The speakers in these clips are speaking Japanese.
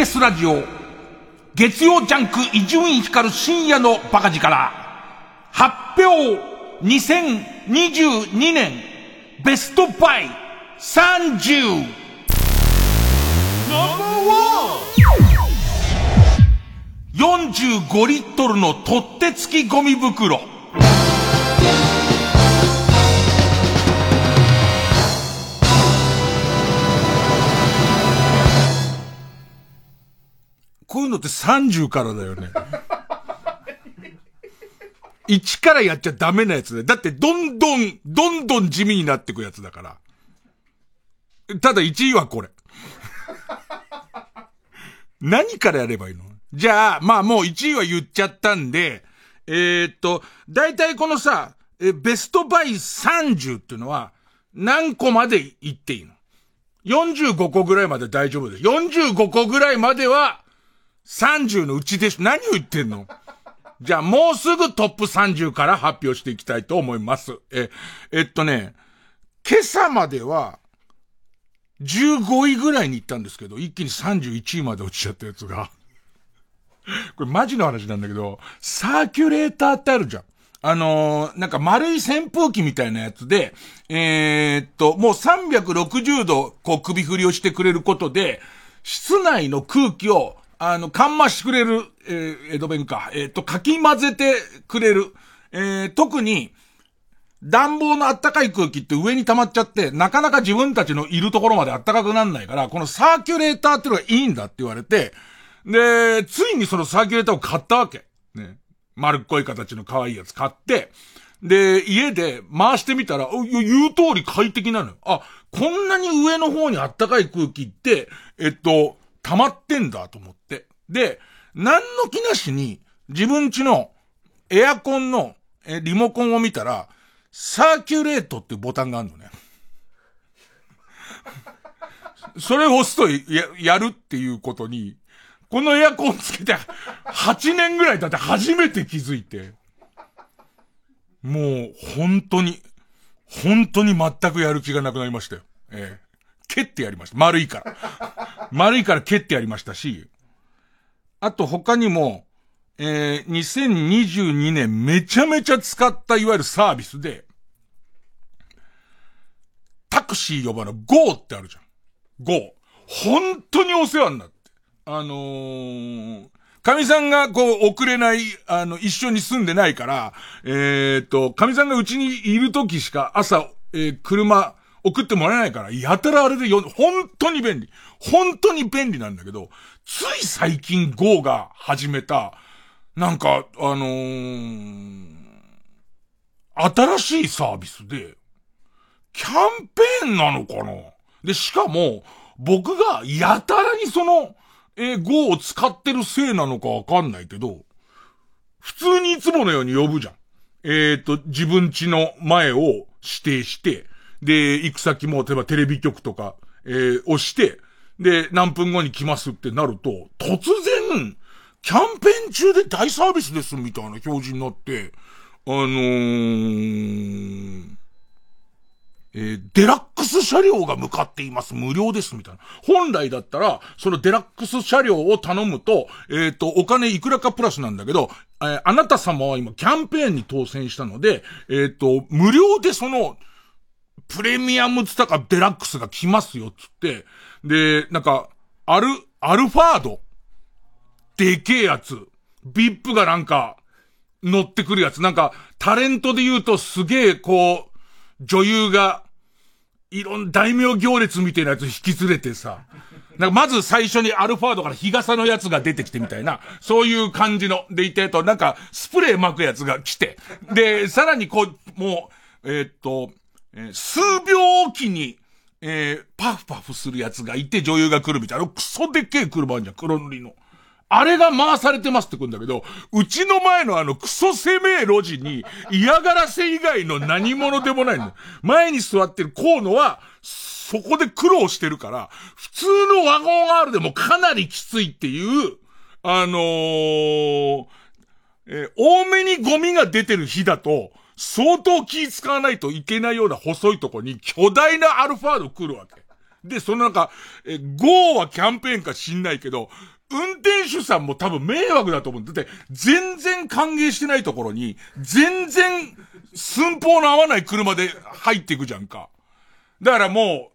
TBS ラジオ、月曜ジャンク伊集院光る深夜のバカ力、発表2022年ベストバイ 30! 45リットルの取っ手付きゴミ袋。こういうのって30からだよね。1からやっちゃダメなやつで。だってどんどん、どんどん地味になってくやつだから。ただ1位はこれ。何からやればいいの？じゃあ、まあもう1位は言っちゃったんで、えー、っと、だいたいこのさ、え、ベストバイ30っていうのは、何個まで言っていいの ?45 個ぐらいまで大丈夫です。45個ぐらいまでは、30のうちでしょ、何を言ってんの？じゃあもうすぐトップ30から発表していきたいと思います。え、えっとね、今朝までは、15位ぐらいに行ったんですけど、一気に31位まで落ちちゃったやつが。これマジの話なんだけど、サーキュレーターってあるじゃん。あのー、なんか丸い扇風機みたいなやつで、えー、っと、もう360度、こう首振りをしてくれることで、室内の空気をあの、緩和してくれる、えー、江戸弁か。えっ、と、かき混ぜてくれる。えー、特に、暖房の暖かい空気って上に溜まっちゃって、なかなか自分たちのいるところまで暖かくなんないから、このサーキュレーターっていうのがいいんだって言われて、で、ついにそのサーキュレーターを買ったわけ。ね。丸っこい形の可愛いやつ買って、で、家で回してみたら、言う通り快適なのよ。あ、こんなに上の方に暖かい空気って、えっと、溜まってんだと思って。で、何の気なしに自分家のエアコンのえリモコンを見たら、サーキュレートっていうボタンがあるのね。それを押すとや、やるっていうことに、このエアコンつけて8年ぐらい経って初めて気づいて、もう本当に、本当に全くやる気がなくなりましたよ。ええ蹴ってやりました。丸いから。丸いから蹴ってやりましたし、あと他にも、えー、2022年めちゃめちゃ使ったいわゆるサービスで、タクシー呼ばの GO ってあるじゃん。GO。本当にお世話になって。あのー、神さんがこう遅れない、あの、一緒に住んでないから、えー、っと、神さんがうちにいる時しか朝、えー、車、送ってもらえないから、やたらあれでよ、本当に便利。本当に便利なんだけど、つい最近 GO が始めた、なんか、あのー、新しいサービスで、キャンペーンなのかな？で、しかも、僕がやたらにその、えー、GO を使ってるせいなのかわかんないけど、普通にいつものように呼ぶじゃん。えっ、ー、と、自分家の前を指定して、で、行く先も、例えばテレビ局とか、えー、押して、で、何分後に来ますってなると、突然、キャンペーン中で大サービスですみたいな表示になって、あのー、えー、デラックス車両が向かっています。無料です。みたいな。本来だったら、そのデラックス車両を頼むと、えっ、ー、と、お金いくらかプラスなんだけど、えー、あなた様は今キャンペーンに当選したので、えっ、と、無料でその、プレミアムつったかデラックスが来ますよ、つって。で、なんか、アル、アルファード。でけえやつ。ビップがなんか、乗ってくるやつ。なんか、タレントで言うとすげえ、こう、女優が、いろん、大名行列みたいなやつ引き連れてさ。なんかまず最初にアルファードから日傘のやつが出てきてみたいな、そういう感じの、でいてと、なんか、スプレー巻くやつが来て、で、さらにこう、もう、えー、っと、えー、数秒おきに、えー、パフパフするやつがいて女優が来るみたいな、クソでっけえ車あんじゃん、黒塗りの。あれが回されてますってくんだけど、うちの前のあのクソ攻めえ路地に嫌がらせ以外の何者でもないの。前に座ってる河野は、そこで苦労してるから、普通のワゴン R でもかなりきついっていう、あのー、えー、多めにゴミが出てる日だと、相当気使わないといけないような細いとこに巨大なアルファード来るわけ。で、そのなんか、え、GO はキャンペーンか知んないけど、運転手さんも多分迷惑だと思う。だって、全然歓迎してないところに、全然、寸法の合わない車で入っていくじゃんか。だからも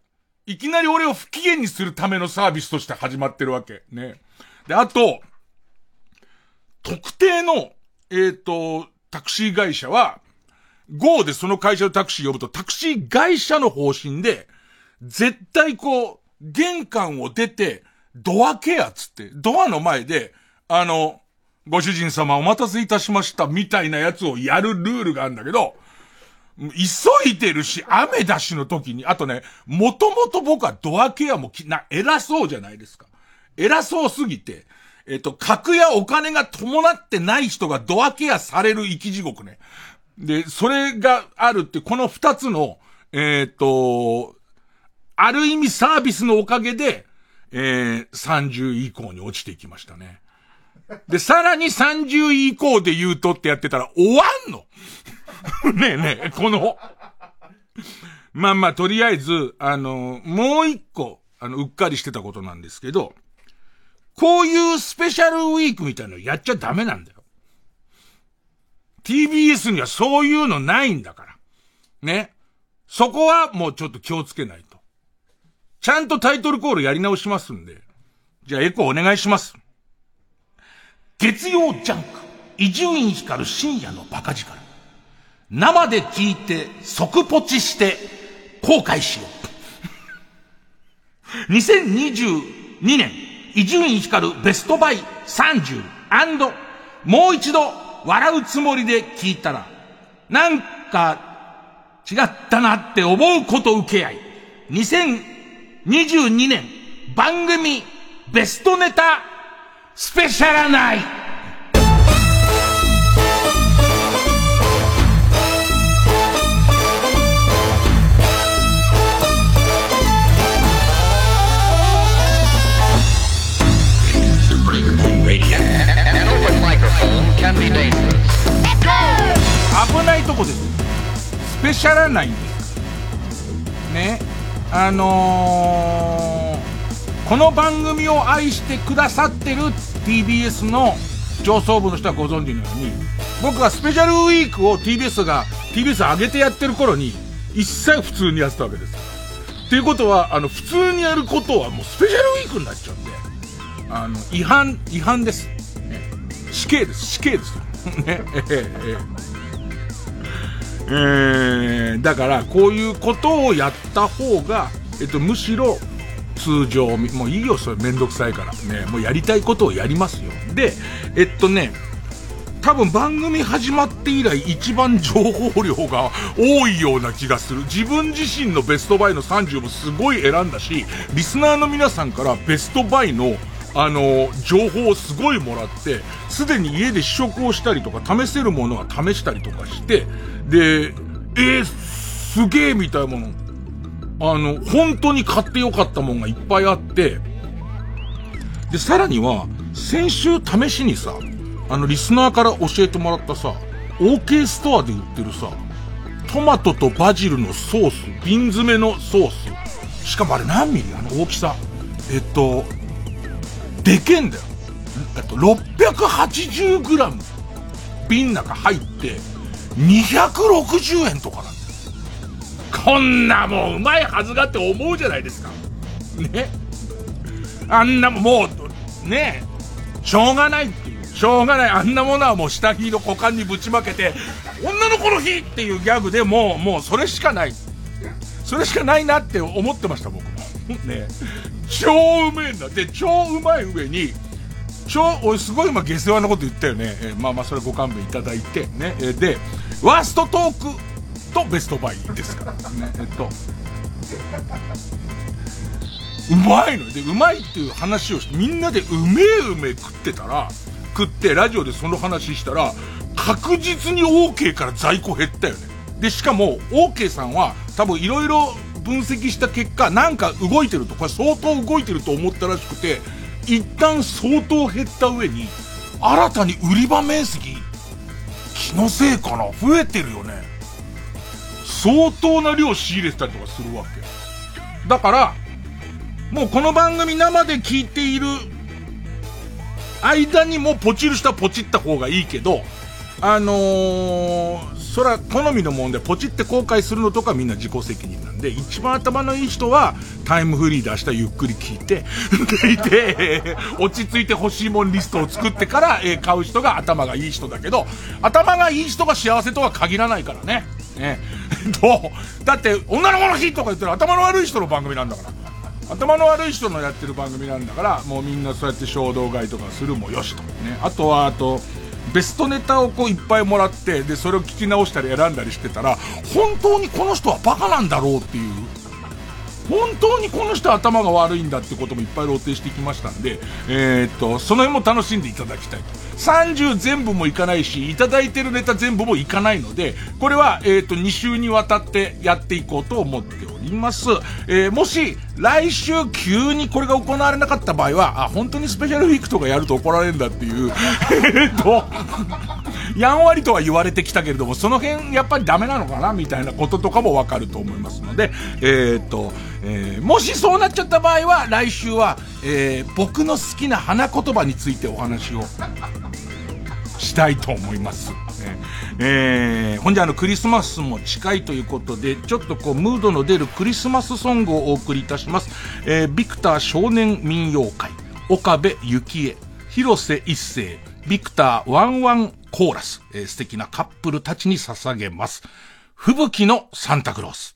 う、いきなり俺を不機嫌にするためのサービスとして始まってるわけ。ね。で、あと、特定の、えっ、ー、と、タクシー会社は、GO でその会社のタクシー呼ぶと、タクシー会社の方針で、絶対こう、玄関を出て、ドアケアつって、ドアの前で、あの、ご主人様お待たせいたしましたみたいなやつをやるルールがあるんだけど、急いでるし、雨だしの時に、あとね、もともと僕はドアケアもき、な、偉そうじゃないですか。偉そうすぎて、えっと、格やお金が伴ってない人がドアケアされる生き地獄ね。で、それがあるって、この二つの、えっ、と、ある意味サービスのおかげで、えー、30以降に落ちていきましたね。で、さらに30以降で言うとってやってたら終わんの ねえねえ、この、まあまあ、とりあえず、あの、もう一個、あの、うっかりしてたことなんですけど、こういうスペシャルウィークみたいなのやっちゃダメなんだよ。TBS にはそういうのないんだから。ね。そこはもうちょっと気をつけないと。ちゃんとタイトルコールやり直しますんで。じゃあエコーお願いします。月曜ジャンク、伊集院光深夜のバカ力。生で聞いて即ポチして後悔しよう。2022年、伊集院光ベストバイ30もう一度笑うつもりで聞いたら、なんか違ったなって思うこと受け合い、2022年番組ベストネタスペシャルナイト。ですスペシャルないんです。ね。あのー、この番組を愛してくださってる TBS の上層部の人はご存知のように僕はスペシャルウィークを TBS が TBS 上げてやってる頃に一切普通にやってたわけです。っていうことはあの普通にやることはもうスペシャルウィークになっちゃうんであの違反違反です。死刑です、死刑です。ね、えー、え。ー、だから、こういうことをやった方が、えっと、むしろ、通常、もういいよ、それめんどくさいから。ね、もうやりたいことをやりますよ。で、えっとね、多分番組始まって以来一番情報量が多いような気がする。自分自身のベストバイの30もすごい選んだし、リスナーの皆さんからベストバイのあの、情報をすごいもらって、すでに家で試食をしたりとか、試せるものは試したりとかして、で、えー、すげえみたいなもの、あの、本当に買ってよかったもんがいっぱいあって、で、さらには、先週試しにさ、あの、リスナーから教えてもらったさ、OK ストアで売ってるさ、トマトとバジルのソース、瓶詰めのソース。しかもあれ何ミリ？あの大きさ。えっと、でけんだよ。えっと、680グラム、瓶の中入って、260円とかなんだよ。こんなもんうまいはずがって思うじゃないですか。ね。あんなもう、ねしょうがないっていう。しょうがない。あんなものはもう下着の股間にぶちまけて、女の子の日っていうギャグでもう、もうそれしかない。それしかないなって思ってました、僕も。ね。超うめえんだ。で、超うまい上に、超、俺すごい今下世話なこと言ったよね。えー、まあまあそれご勘弁いただいて、ね。えー、で、ワーストトークとベストバイですから。ね、えっと。うまいので、うまいっていう話をして、みんなでうめえうめえ食ってたら、食ってラジオでその話したら、確実に OK から在庫減ったよね。で、しかも OK さんは多分いろいろ分析した結果、なんか動いてると、これ相当動いてると思ったらしくて、一旦相当減った上に、新たに売り場面積、気のせいかな？増えてるよね。相当な量仕入れてたりとかするわけ。だから、もうこの番組生で聞いている間にもポチる人はポチった方がいいけど、あのー、それは好みのもんで、ポチって後悔するのとかみんな自己責任なんで、一番頭のいい人は、タイムフリーで明日ゆっくり聞いて、聞いて、落ち着いて欲しいもんリストを作ってから、え、買う人が頭がいい人だけど、頭がいい人が幸せとは限らないからね。ね。どう？だって、女の子の日とか言ったら頭の悪い人の番組なんだから。頭の悪い人のやってる番組なんだから、もうみんなそうやって衝動買いとかするもよしと。ね。あとは、あと、ベストネタをこういっぱいもらって、で、それを聞き直したり選んだりしてたら、本当にこの人はバカなんだろうっていう、本当にこの人頭が悪いんだってこともいっぱい露呈してきましたんで、えー、っと、その辺も楽しんでいただきたいと。30全部もいかないし、いただいてるネタ全部もいかないので、これは、えー、っと、2週にわたってやっていこうと思っております。えー、もし、来週急にこれが行われなかった場合は、あ、本当にスペシャルウィークとかやると怒られるんだっていう、えっと、やんわりとは言われてきたけれども、その辺やっぱりダメなのかなみたいなこととかもわかると思いますので、え、っと、えー、もしそうなっちゃった場合は、来週は、えー、僕の好きな花言葉についてお話をしたいと思います。えー、ほんじゃあのクリスマスも近いということで、ちょっとこうムードの出るクリスマスソングをお送りいたします。えー、ビクター少年民謡会、岡部幸恵、広瀬一世、ビクターワンワンコーラス、えー、素敵なカップルたちに捧げます。吹雪のサンタクロース。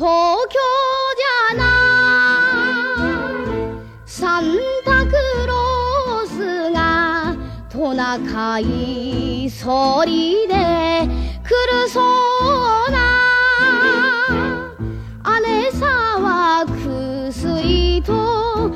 東京じゃないサンタクロースがトナカイソリで来るそうな姉さは薬と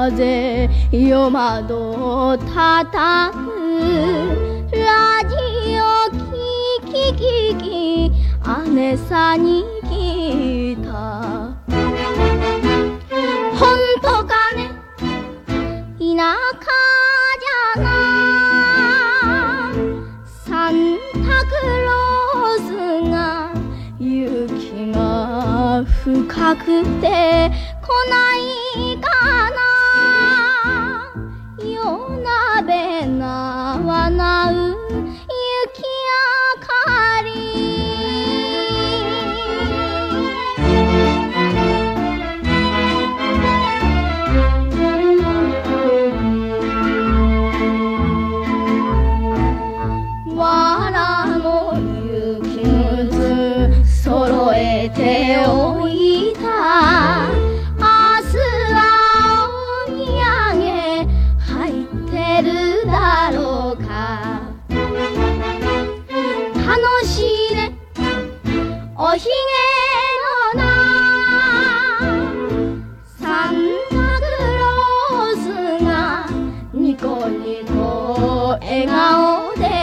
風夜窓叩くラジオ聞き聞き姉さんに聞いた。本当かね？田舎じゃなサンタクロースが雪が深くて来ない。にと笑顔で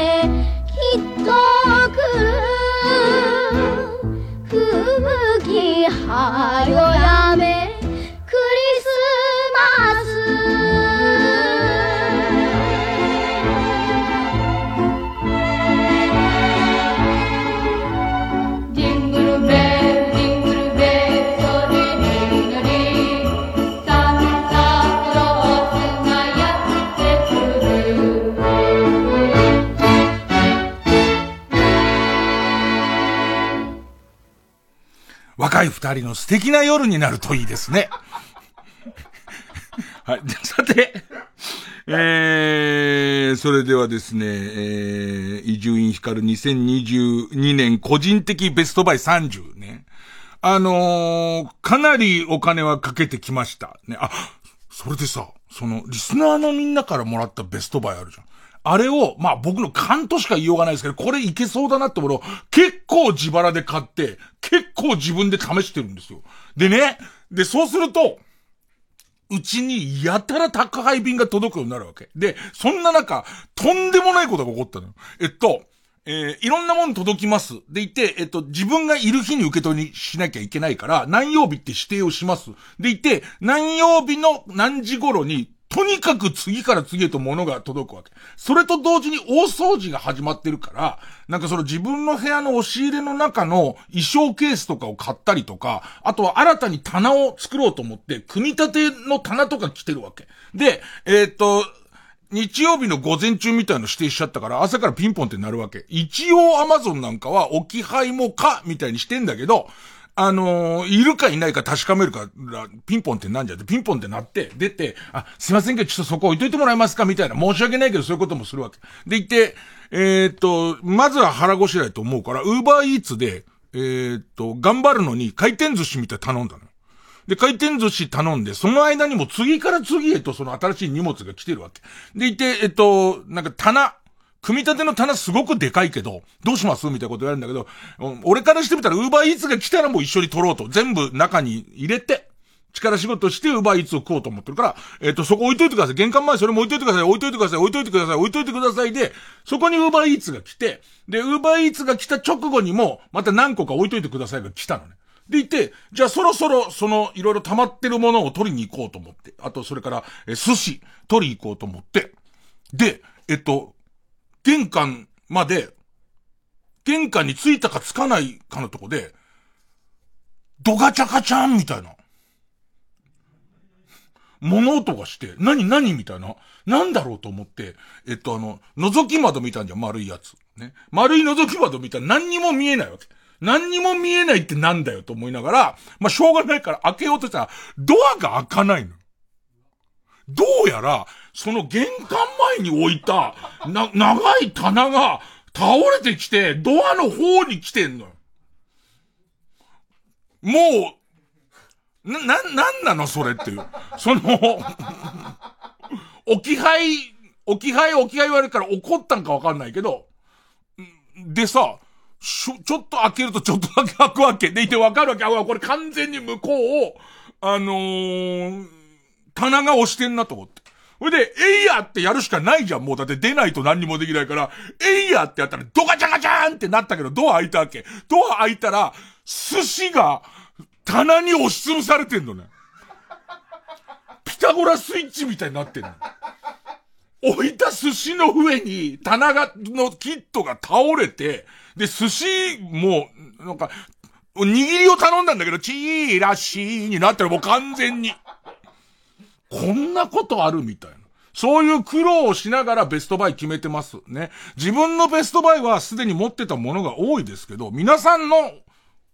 若い二人の素敵な夜になるといいですね。はい。さて、えー、それではですね、えー、伊集院光2022年個人的ベストバイ30ね。あのー、かなりお金はかけてきました。ね。あ、それでさ、その、リスナーのみんなからもらったベストバイあるじゃん。あれを、まあ僕の勘としか言いようがないですけど、これいけそうだなってものを結構自腹で買って、結構自分で試してるんですよ。でね、で、そうすると、うちにやたら宅配便が届くようになるわけ。で、そんな中、とんでもないことが起こったのよ。えっと、えー、いろんなもの届きます。でいて、えっと、自分がいる日に受け取りしなきゃいけないから、何曜日って指定をします。でいて、何曜日の何時頃にとにかく次から次へと物が届くわけ。それと同時に大掃除が始まってるから、なんかその自分の部屋の押し入れの中の衣装ケースとかを買ったりとか、あとは新たに棚を作ろうと思って、組み立ての棚とか来てるわけ。で、えー、っと、日曜日の午前中みたいの指定しちゃったから、朝からピンポンってなるわけ。一応アマゾンなんかは置き配もか、みたいにしてんだけど、あのー、いるかいないか確かめるから、ピンポンってなんじゃ？って、ピンポンってなって、出て、あ、すいませんけど、ちょっとそこ置いといてもらえますか？みたいな。申し訳ないけど、そういうこともするわけ。で、いて、えー、っと、まずは腹ごしらえと思うから、ウーバーイーツで、えー、っと、頑張るのに回転寿司みたい頼んだの。で、回転寿司頼んで、その間にも次から次へとその新しい荷物が来てるわけ。でいて、えっと、なんか棚、組み立ての棚すごくでかいけど、どうしますみたいなこと言われるんだけど、俺からしてみたら、ウーバーイーツが来たらもう一緒に取ろうと。全部中に入れて、力仕事して、ウーバーイーツを食おうと思ってるから、えっ、ー、と、そこ置いといてください。玄関前それも置いといてください。置いといてください。置いといてください。置いといてください。で、そこにウーバーイーツが来て、で、ウーバーイーツが来た直後にも、また何個か置いといてくださいが来たのね。でいて、じゃあそろそろ、その、いろいろ溜まってるものを取りに行こうと思って。あと、それから、え、寿司、取り行こうと思って。で、えっと、玄関まで、玄関に着いたか着かないかのとこで、ドガチャカチャンみたいな。物音がして、何何みたいな。なんだろうと思って、えっとあの、覗き窓見たんじゃん、丸いやつ。ね。丸い覗き窓見たら何にも見えないわけ。何にも見えないってなんだよと思いながら、まあ、しょうがないから開けようとしたら、ドアが開かないの。どうやら、その玄関前に置いた、な、長い棚が倒れてきて、ドアの方に来てんのよ。もう、な、な、なんなのそれっていう。その、置き配、置き配置き配言われるから怒ったんかわかんないけど、でさ、ちょ、ちょっと開けるとちょっとだけ開くわけでいてわかるわけ。あ、これ完全に向こうを、あのー、棚が押してんなと思って。ほいで、えいやってやるしかないじゃん。もうだって出ないと何にもできないから、えいやってやったらドカチャカチャーンってなったけど、ドア開いたわけ。ドア開いたら、寿司が棚に押しつぶされてんのね。ピタゴラスイッチみたいになってんの。置いた寿司の上に棚が、のキットが倒れて、で、寿司も、なんか、握りを頼んだんだけど、チーラシーになってるもう完全に。こんなことあるみたいな。そういう苦労をしながらベストバイ決めてますね。自分のベストバイはすでに持ってたものが多いですけど、皆さんの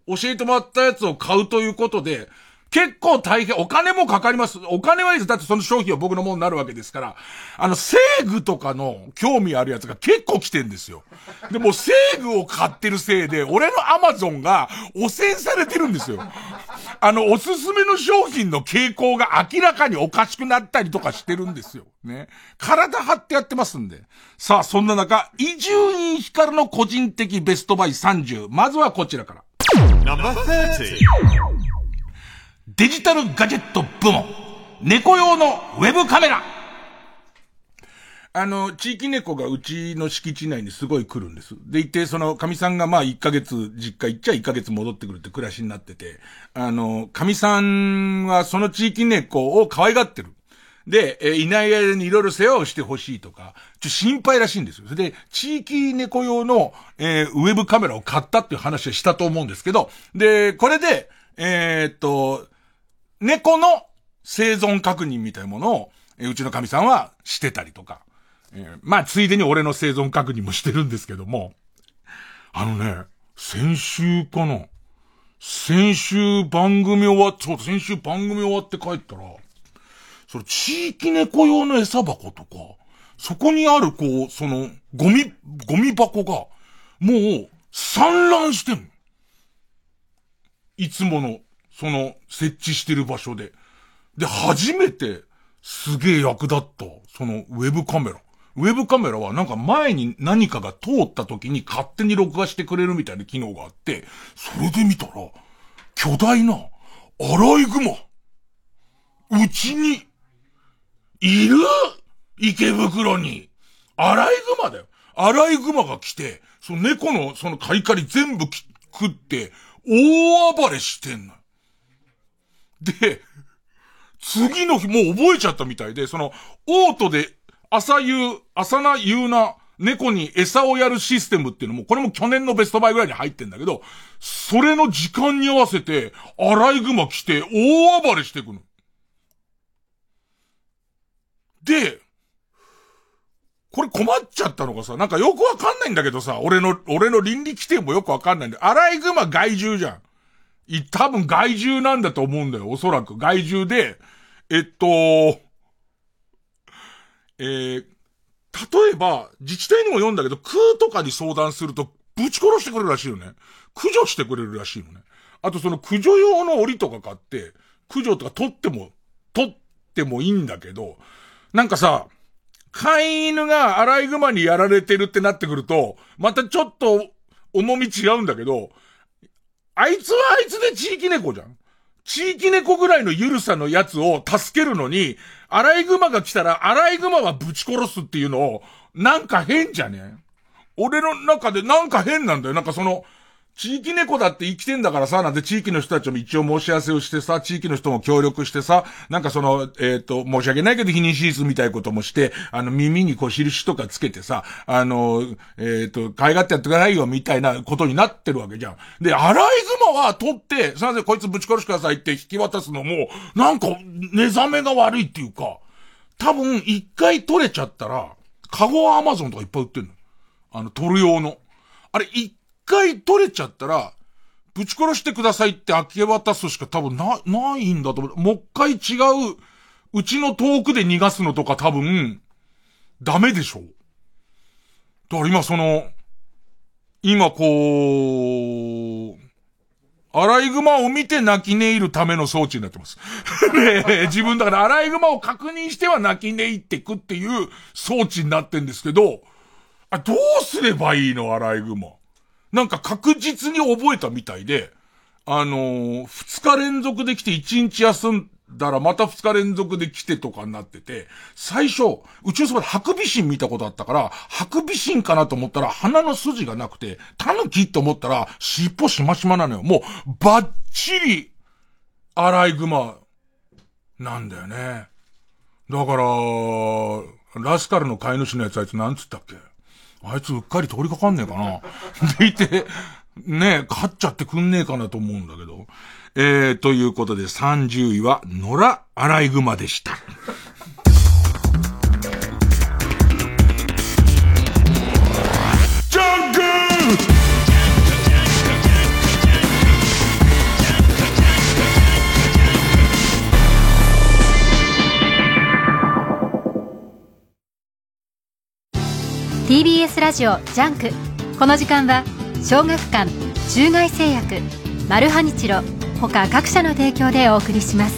教えてもらったやつを買うということで、結構大変、お金もかかります。お金はいいです。だってその商品は僕のものになるわけですから。あの、セーグとかの興味あるやつが結構来てんですよ。でも、セーグを買ってるせいで、俺のアマゾンが汚染されてるんですよ。あの、おすすめの商品の傾向が明らかにおかしくなったりとかしてるんですよ。ね。体張ってやってますんで。さあ、そんな中、伊集院光の個人的ベストバイ30。まずはこちらから。デジタルガジェット部門。猫用のウェブカメラ。あの、地域猫がうちの敷地内にすごい来るんです。で、いて、その、神さんがまあ1ヶ月実家行っちゃ1ヶ月戻ってくるって暮らしになってて、あの、神さんはその地域猫を可愛がってる。で、えいない間にいろいろ世話をしてほしいとか、ちょ、心配らしいんですよ。それで、地域猫用の、えー、ウェブカメラを買ったっていう話はしたと思うんですけど、で、これで、えー、っと、猫の生存確認みたいなものを、え、うちの神さんはしてたりとか、えー、まあ、ついでに俺の生存確認もしてるんですけども、あのね、先週かな。先週番組終わって、そう、先週番組終わって帰ったら、その地域猫用の餌箱とか、そこにあるこう、その、ゴミ、ゴミ箱が、もう、散乱してんいつもの、その、設置してる場所で。で、初めて、すげえ役立った、その、ウェブカメラ。ウェブカメラはなんか前に何かが通った時に勝手に録画してくれるみたいな機能があって、それで見たら、巨大な、アライグマ。うちに、いる池袋に。アライグマだよ。アライグマが来て、その猫のそのカリカリ全部食って、大暴れしてんの。で、次の日もう覚えちゃったみたいで、その、オートで朝夕、朝な夕な、猫に餌をやるシステムっていうのも、これも去年のベストバイぐらいに入ってんだけど、それの時間に合わせて、アライグマ来て大暴れしてくの。で、これ困っちゃったのがさ、なんかよくわかんないんだけどさ、俺の、俺の倫理規定もよくわかんないんで、アライグマ害獣じゃん。い、多分害獣なんだと思うんだよ、おそらく。害獣で、えっと、えー、例えば、自治体にも読んだけど、空とかに相談すると、ぶち殺してくれるらしいよね。駆除してくれるらしいのね。あとその駆除用の檻とか買って、駆除とか取っても、取ってもいいんだけど、なんかさ、飼い犬がアライグマにやられてるってなってくると、またちょっと重み違うんだけど、あいつはあいつで地域猫じゃん。地域猫ぐらいのゆるさのやつを助けるのに、アライグマが来たら、アライグマはぶち殺すっていうのを、なんか変じゃね？俺の中でなんか変なんだよ。なんかその、地域猫だって生きてんだからさ、なんて地域の人たちも一応申し合わせをしてさ、地域の人も協力してさ、なんかその、えっ、ー、と、申し訳ないけど避妊手術みたいなこともして、あの、耳にこう印とかつけてさ、あの、えっ、ー、と、可愛がってやってくださいよ、みたいなことになってるわけじゃん。で、アライグマは取って、すいません、こいつぶち殺しくださいって引き渡すのも、なんか、寝覚めが悪いっていうか、多分、一回取れちゃったら、カゴアマゾンとかいっぱい売ってんの。あの、取る用の。あれ、一回取れちゃったら、ぶち殺してくださいって明け渡すしか多分な、ないんだと思う。もう一回違う、うちの遠くで逃がすのとか多分、ダメでしょ。だから今その、今こう、アライグマを見て泣き寝入るための装置になってます。ね自分だからアライグマを確認しては泣き寝入ってくっていう装置になってんですけど、あ、どうすればいいのアライグマ。なんか確実に覚えたみたいで、あのー、二日連続で来て一日休んだらまた二日連続で来てとかになってて、最初、宇宙そばでハクビシン見たことあったから、ハクビシンかなと思ったら鼻の筋がなくて、タヌキと思ったら尻尾しましまなのよ。もう、バッチリ、アライグマ、なんだよね。だから、ラスカルの飼い主のやつあいつなんつったっけ？あいつうっかり通りかかんねえかな。でいて、ねえ、勝っちゃってくんねえかなと思うんだけど。えー、ということで30位は、野良アライグマでした。TBS ラジオジャンク。この時間は小学館中外製薬マルハニチロ他各社の提供でお送りします。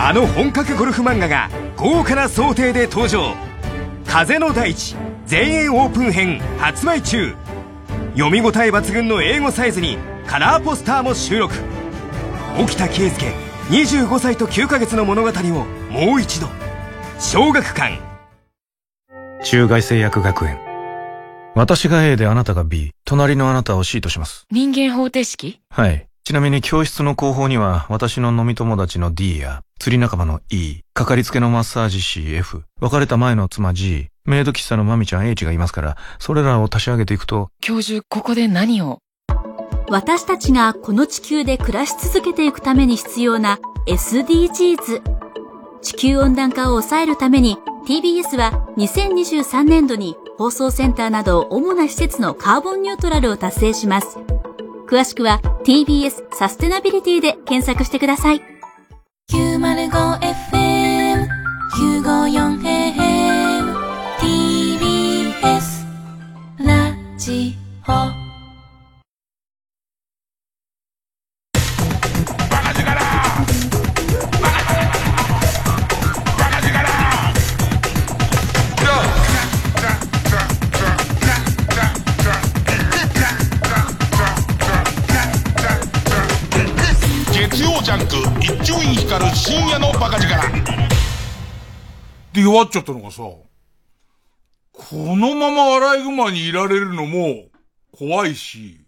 あの本格ゴルフ漫画が豪華な装丁で登場。風の大地全英オープン編発売中。読み応え抜群の A5サイズにカラーポスターも収録。沖田圭介25歳と9ヶ月の物語をもう一度。小学館中外製薬学園私が A であなたが B、隣のあなたを C とします。人間方程式？はい。ちなみに教室の後方には、私の飲み友達の D や、釣り仲間の E、かかりつけのマッサージ師 F、別れた前の妻 G、メイド喫茶のマミちゃん H がいますから、それらを足し上げていくと、教授、ここで何を？私たちがこの地球で暮らし続けていくために必要な SDGs。地球温暖化を抑えるために TBS は2023年度に放送センターなど主な施設のカーボンニュートラルを達成します。詳しくは TBS サステナビリティで検索してください。905FM 954AM TBS ラジオ一丁院光る深夜のバカ力で弱っちゃったのがさ、このままアライグマにいられるのも怖いし、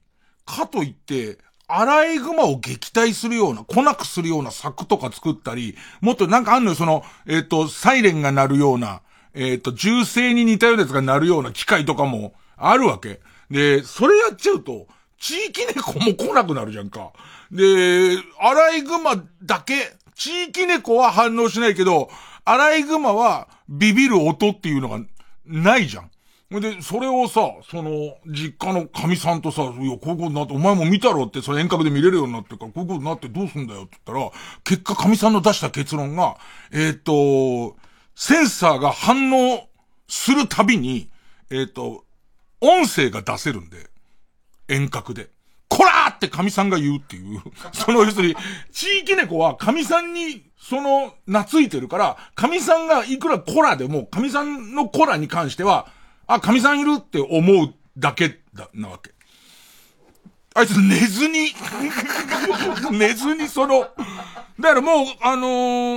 かといって、アライグマを撃退するような、来なくするような柵とか作ったり、もっとなんかあんのよ、その、えっ、と、サイレンが鳴るような、えっ、と、銃声に似たようなやつが鳴るような機械とかもあるわけ。で、それやっちゃうと、地域猫も来なくなるじゃんか。で、アライグマだけ、地域猫は反応しないけど、アライグマはビビる音っていうのがないじゃん。で、それをさ、その、実家の神さんとさ、いや、こういうことになって、お前も見たろって、それ遠隔で見れるようになってから、こういうことになってどうすんだよって言ったら、結果神さんの出した結論が、えっ、と、センサーが反応するたびに、えっ、と、音声が出せるんで、遠隔で。こらーって神さんが言うっていう。その要するに、地域猫は神さんに、その、懐いてるから、神さんがいくらコラでも、神さんのコラに関しては、あ、神さんいるって思うだけだ、なわけ。あいつ寝ずに 寝ずにその、だからもう、あの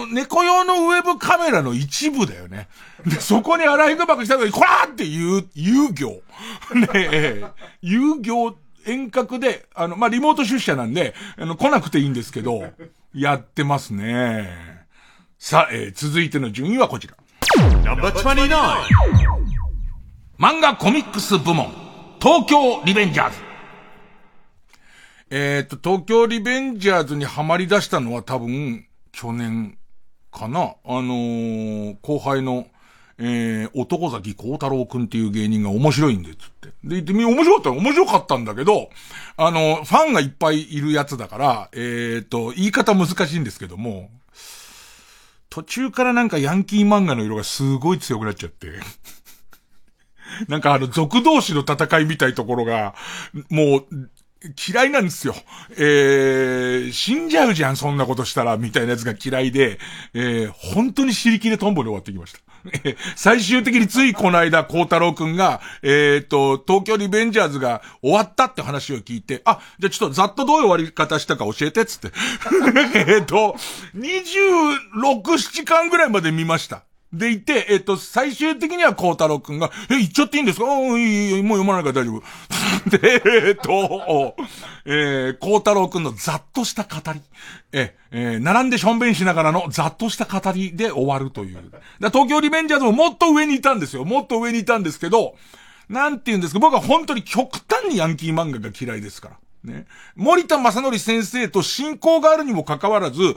ー、猫用のウェブカメラの一部だよね。で、そこにアライグマが来た時に、こらーって言う、遊行。ねえ、遊行遠隔で、あの、まあ、リモート出社なんで、あの、来なくていいんですけど、やってますね。さあ、えー、続いての順位はこちら。漫画コミックス部門、東京リベンジャーズ。えっ、と、東京リベンジャーズにハマり出したのは多分、去年かな。あのー、後輩の、えー、男崎幸太郎くんっていう芸人が面白いんで、つって。で、言ってみ、面白かった面白かったんだけど、あの、ファンがいっぱいいるやつだから、えっ、ー、と、言い方難しいんですけども、途中からなんかヤンキー漫画の色がすごい強くなっちゃって。なんかあの、族同士の戦いみたいところが、もう、嫌いなんですよ。えー、死んじゃうじゃん、そんなことしたら、みたいなやつが嫌いで、えー、本当に尻切れトンボで終わってきました。最終的についこの間、孝太郎くんが、えっ、ー、と、東京リベンジャーズが終わったって話を聞いて、あ、じゃあちょっとざっとどういう終わり方したか教えて、つって。えっと、26、7巻ぐらいまで見ました。でいて、えっと、最終的には孝太郎くんが、え、言っちゃっていいんですか？うん、いい、もう読まないから大丈夫。で、えっと、えー、孝太郎くんのざっとした語り。え、えー、並んでしょんべんしながらのざっとした語りで終わるという。東京リベンジャーズももっと上にいたんですよ。もっと上にいたんですけど、なんて言うんですか、僕は本当に極端にヤンキー漫画が嫌いですから。ね。森田正則先生と親交があるにもかかわらず、ル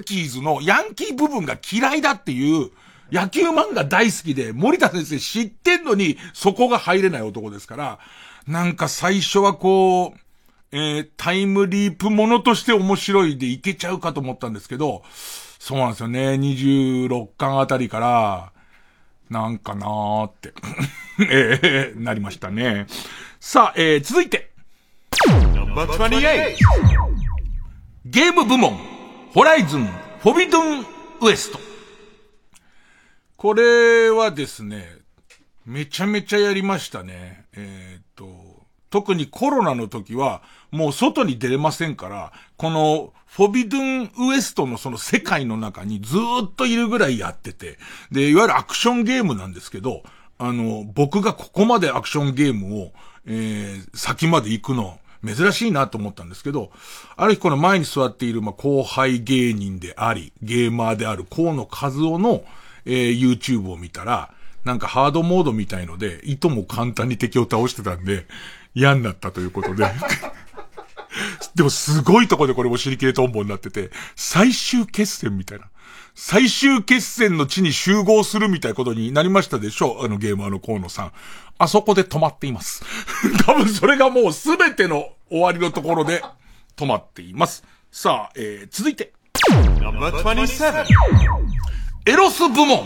ーキーズのヤンキー部分が嫌いだっていう、野球漫画大好きで、森田先生知ってんのに、そこが入れない男ですから、なんか最初はこう、えー、タイムリープものとして面白いでいけちゃうかと思ったんですけど、そうなんですよね。26巻あたりから、なんかなーって、えー、なりましたね。さあ、えー、続いて。ゲーム部門、ホライズン、フォビドゥンウエスト。これはですね、めちゃめちゃやりましたね。えー、っと、特にコロナの時は、もう外に出れませんから、この、フォビドゥンウエストのその世界の中にずっといるぐらいやってて、で、いわゆるアクションゲームなんですけど、あの、僕がここまでアクションゲームを、えー、先まで行くの、珍しいなと思ったんですけど、ある日この前に座っている、まあ、後輩芸人であり、ゲーマーである河野和夫の、えー、YouTube を見たら、なんかハードモードみたいので、いとも簡単に敵を倒してたんで、嫌になったということで。でもすごいとこでこれも尻切れトンボになってて、最終決戦みたいな。最終決戦の地に集合するみたいなことになりましたでしょうあのゲーマーの河野さん。あそこで止まっています。多分それがもうすべての終わりのところで止まっています。さあ、えー、続いて。エロス部門。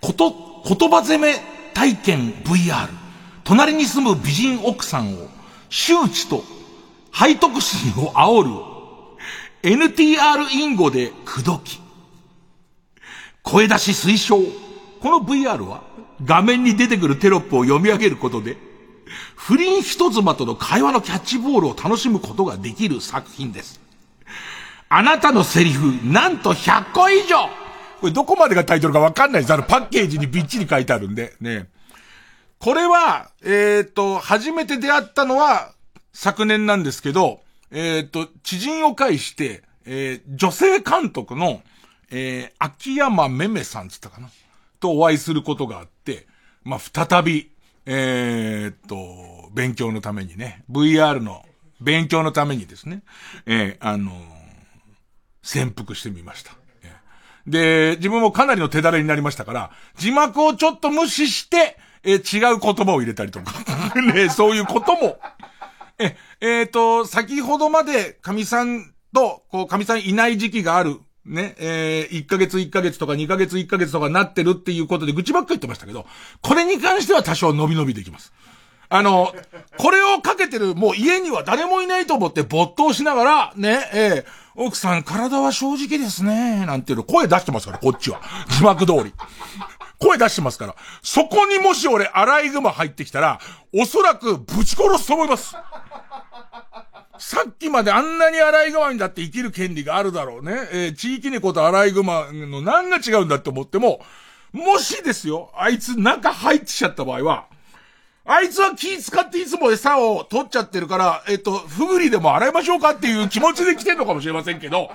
こと、言葉攻め体験 VR。隣に住む美人奥さんを周知と背徳心を煽る NTR インゴで口説き。声出し推奨。この VR は画面に出てくるテロップを読み上げることで不倫人妻との会話のキャッチボールを楽しむことができる作品です。あなたのセリフ、なんと100個以上これどこまでがタイトルかわかんないです。あのパッケージにびっちり書いてあるんで、ね。これは、えっ、と、初めて出会ったのは昨年なんですけど、えっ、と、知人を介して、えー女性監督の、えー秋山めめさんつったかなとお会いすることがあって、まあ、再び、えーっと、勉強のためにね、VR の勉強のためにですね、えーあのー潜伏してみました。で、自分もかなりの手だれになりましたから、字幕をちょっと無視して、え違う言葉を入れたりとか、ね、そういうことも、え、えっ、と、先ほどまで、神さんと、こう、神さんいない時期がある、ね、えー、1ヶ月1ヶ月とか2ヶ月1ヶ月とかなってるっていうことで愚痴ばっかり言ってましたけど、これに関しては多少伸び伸びできます。あの、これをかけてる、もう家には誰もいないと思って没頭しながら、ね、えー奥さん体は正直ですね、なんていうの声出してますから、こっちは。字幕通り。声出してますから。そこにもし俺、アライグマ入ってきたら、おそらくぶち殺すと思います。さっきまであんなにアライグマにだって生きる権利があるだろうね。えー地域猫とアライグマの何が違うんだって思っても、もしですよ、あいつ中入ってきちゃった場合は、あいつは気使っていつも餌を取っちゃってるから、えっ、と、ふぐりでも洗いましょうかっていう気持ちで来てんのかもしれませんけど、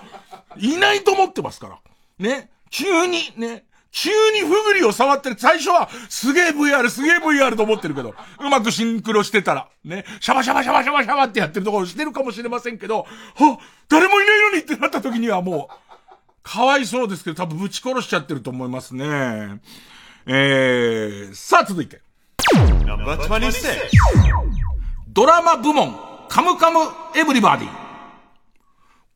いないと思ってますから。ね。急に、ね。急にふぐりを触ってる。最初は、すげえ VR、すげえ VR と思ってるけど、うまくシンクロしてたら、ね。シャバシャバシャバシャバシャバってやってるところしてるかもしれませんけど、は誰もいないのにってなった時にはもう、かわいそうですけど、多分ぶち殺しちゃってると思いますね。えー、さあ続いて。ドラマ部門、カムカムエブリバディ。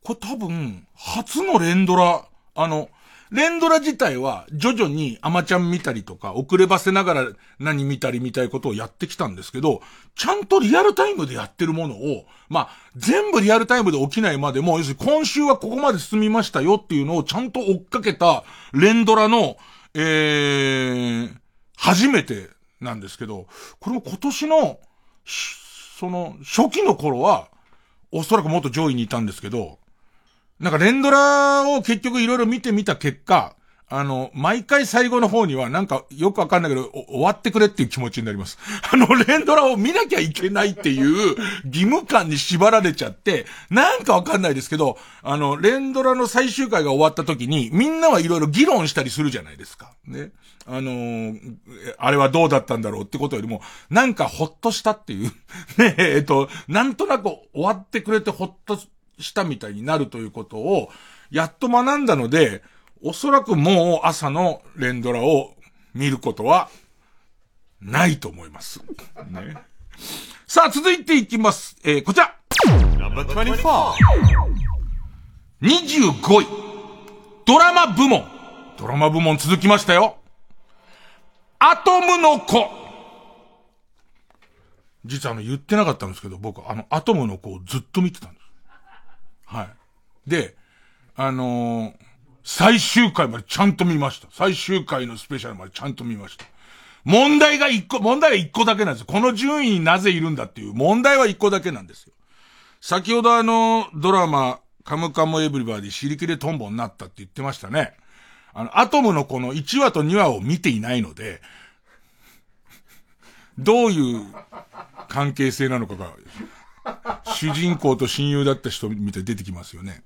これ多分、初の連ドラ、あの、連ドラ自体は徐々にアマちゃん見たりとか、遅ればせながら何見たりみたいことをやってきたんですけど、ちゃんとリアルタイムでやってるものを、まあ、全部リアルタイムで起きないまでも、要するに今週はここまで進みましたよっていうのをちゃんと追っかけた連ドラの、えー、初めてなんですけど、これも今年の、その、初期の頃は、おそらくもっと上位にいたんですけど、なんか連ドラを結局いろいろ見てみた結果、あの、毎回最後の方にはなんかよくわかんないけど、終わってくれっていう気持ちになります。あの、連ドラを見なきゃいけないっていう義務感に縛られちゃって、なんかわかんないですけど、あの、連ドラの最終回が終わった時に、みんなはいろいろ議論したりするじゃないですか。ね。あのーあれはどうだったんだろうってことよりも、なんかほっとしたっていう。ねえ、えっと、なんとなく終わってくれてほっとしたみたいになるということを、やっと学んだので、おそらくもう朝の連ドラを見ることは、ないと思います。ね。さあ、続いていきます。えーこちら。25位。ドラマ部門。ドラマ部門続きましたよ。アトムの子。実はあの言ってなかったんですけど、僕あのアトムの子をずっと見てたんです。はい。で、あのー最終回までちゃんと見ました。最終回のスペシャルまでちゃんと見ました。問題が一個、問題は一個だけなんですよ。この順位になぜいるんだっていう問題は一個だけなんですよ。先ほどあの、ドラマ、カムカムエブリバディ、尻切れトンボになったって言ってましたね。あの、アトムのこの1話と2話を見ていないので、どういう関係性なのかが、主人公と親友だった人みたいに出てきますよね。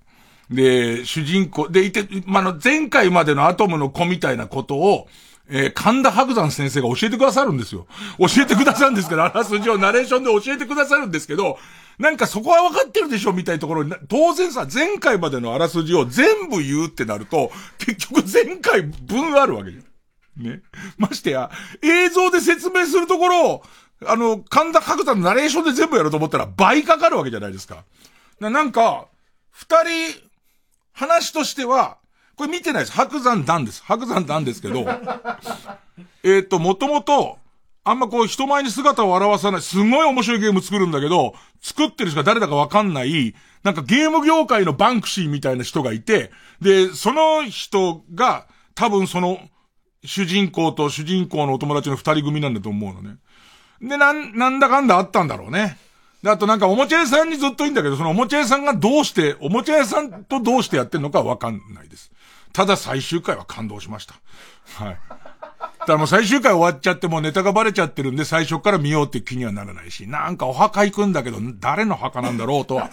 で、主人公、でいて、まあ、の、前回までのアトムの子みたいなことを、えー、神田伯山先生が教えてくださるんですよ。教えてくださるんですけど、あらすじをナレーションで教えてくださるんですけど、なんかそこは分かってるでしょみたいなところに、当然さ、前回までのあらすじを全部言うってなると、結局前回分あるわけじゃん。ね。ましてや、映像で説明するところをあの、神田角田のナレーションで全部やろうと思ったら倍かかるわけじゃないですか。ななんか、二人、話としては、これ見てないです。白山団です。白山団ですけど、えっと、もともと、あんまこう人前に姿を現さない、すごい面白いゲーム作るんだけど、作ってる人が誰だかわかんない、なんかゲーム業界のバンクシーみたいな人がいて、で、その人が、多分その、主人公と主人公のお友達の二人組なんだと思うのね。で、なん、なんだかんだあったんだろうね。で、あとなんかおもちゃ屋さんにずっといいんだけど、そのおもちゃ屋さんがどうして、おもちゃ屋さんとどうしてやってんのかわかんないです。ただ最終回は感動しました。はい。だからもう最終回終わっちゃってもうネタがバレちゃってるんで最初から見ようって気にはならないし、なんかお墓行くんだけど、誰の墓なんだろうとは。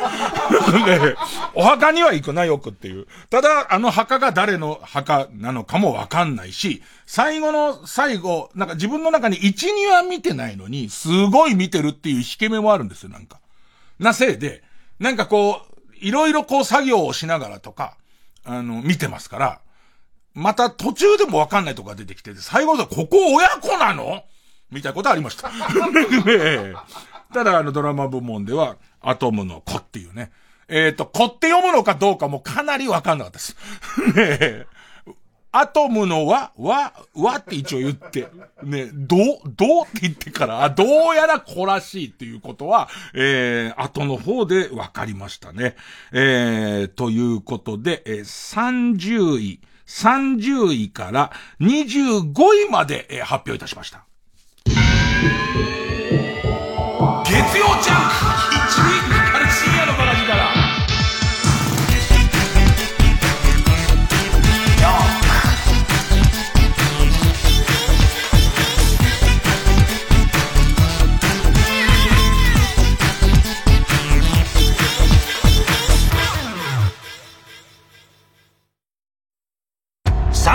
ね、お墓には行くなよくっていう。ただ、あの墓が誰の墓なのかもわかんないし、最後の最後、なんか自分の中に1、2は見てないのに、すごい見てるっていう引け目もあるんですよ、なんか。なせいで、なんかこう、いろいろこう作業をしながらとか、あの、見てますから、また途中でもわかんないとこが出てきて、最後でここ親子なの？みたいなことありました。ただ、あの、ドラマ部門では、アトムの子っていうね。えっ、ー、と、子って読むのかどうかもかなりわかんなかったです。ねえアトムの和、和、和って一応言って、ね、どう、どうって言ってから、どうやら子らしいっていうことは、えー、後の方で分かりましたね。えー、ということで、えー、30位、30位から25位まで、発表いたしました。月曜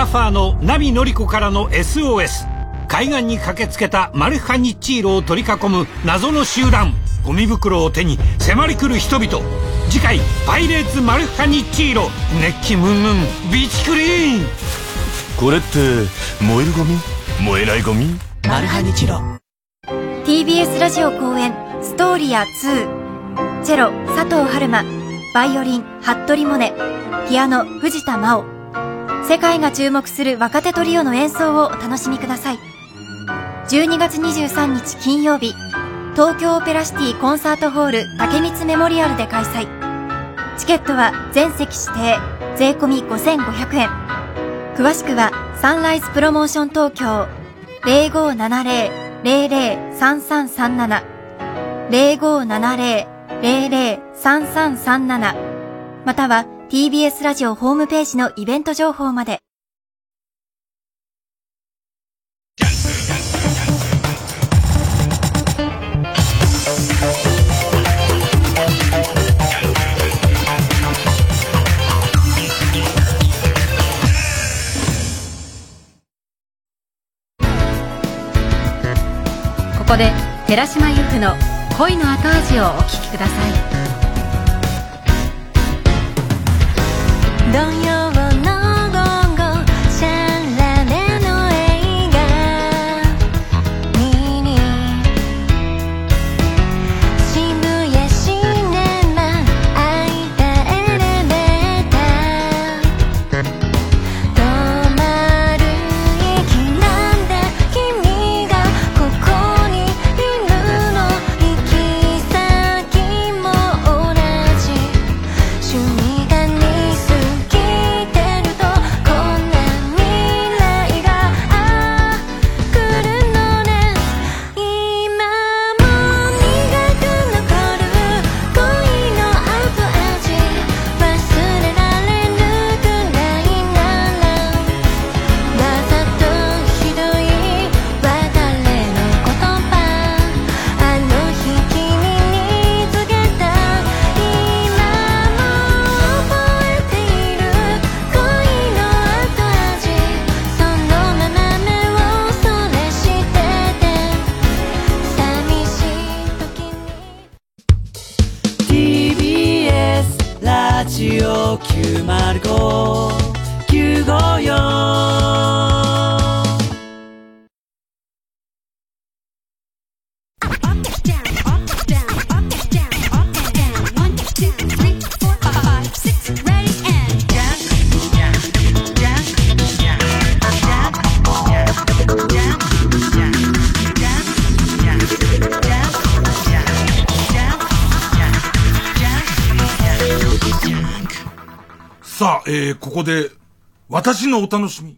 ファーのナミノリコからの SOS 海岸に駆けつけたマルハニッチーロを取り囲む謎の集団。ゴミ袋を手に迫り来る人々。次回「パイレーツマルハニッチーロ」熱気ムンムン。ビーチクリーン。これって燃えるゴミ？燃えないゴミ？マルハニチロ。TBS ラジオ公演「ストーリア2」チェロ佐藤春馬。バイオリン服部萌音。ピアノ藤田真央世界が注目する若手トリオの演奏をお楽しみください。12月23日金曜日東京オペラシティコンサートホール竹光メモリアルで開催。チケットは全席指定税込5500円。詳しくはサンライズプロモーション東京0570-003337 0570-003337または TBS ラジオホームページのイベント情報まで。ここで寺島由布の恋の後味をお聞きください。同様えー、ここで、私のお楽しみ。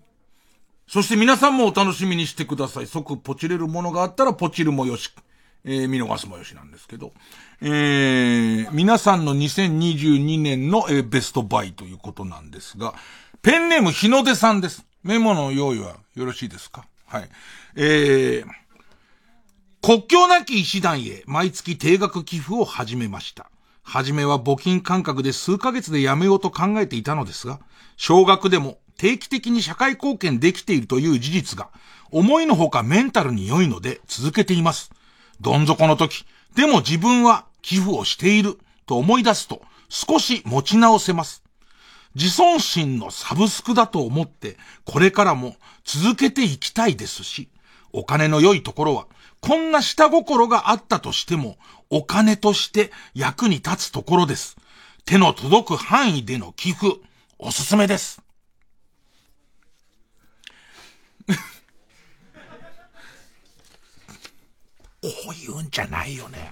そして皆さんもお楽しみにしてください。即ポチれるものがあったらポチるもよし。えー、見逃すもよしなんですけど。えー、皆さんの2022年の、えー、ベストバイということなんですが、ペンネーム日の出さんです。メモの用意はよろしいですか？はい。えー、国境なき医師団へ毎月定額寄付を始めました。はじめは募金感覚で数ヶ月でやめようと考えていたのですが、少額でも定期的に社会貢献できているという事実が、思いのほかメンタルに良いので続けています。どん底の時、でも自分は寄付をしていると思い出すと、少し持ち直せます。自尊心のサブスクだと思って、これからも続けていきたいですし、お金の良いところは、こんな下心があったとしても、お金として役に立つところです。手の届く範囲での寄付、おすすめです。こういうんじゃないよね。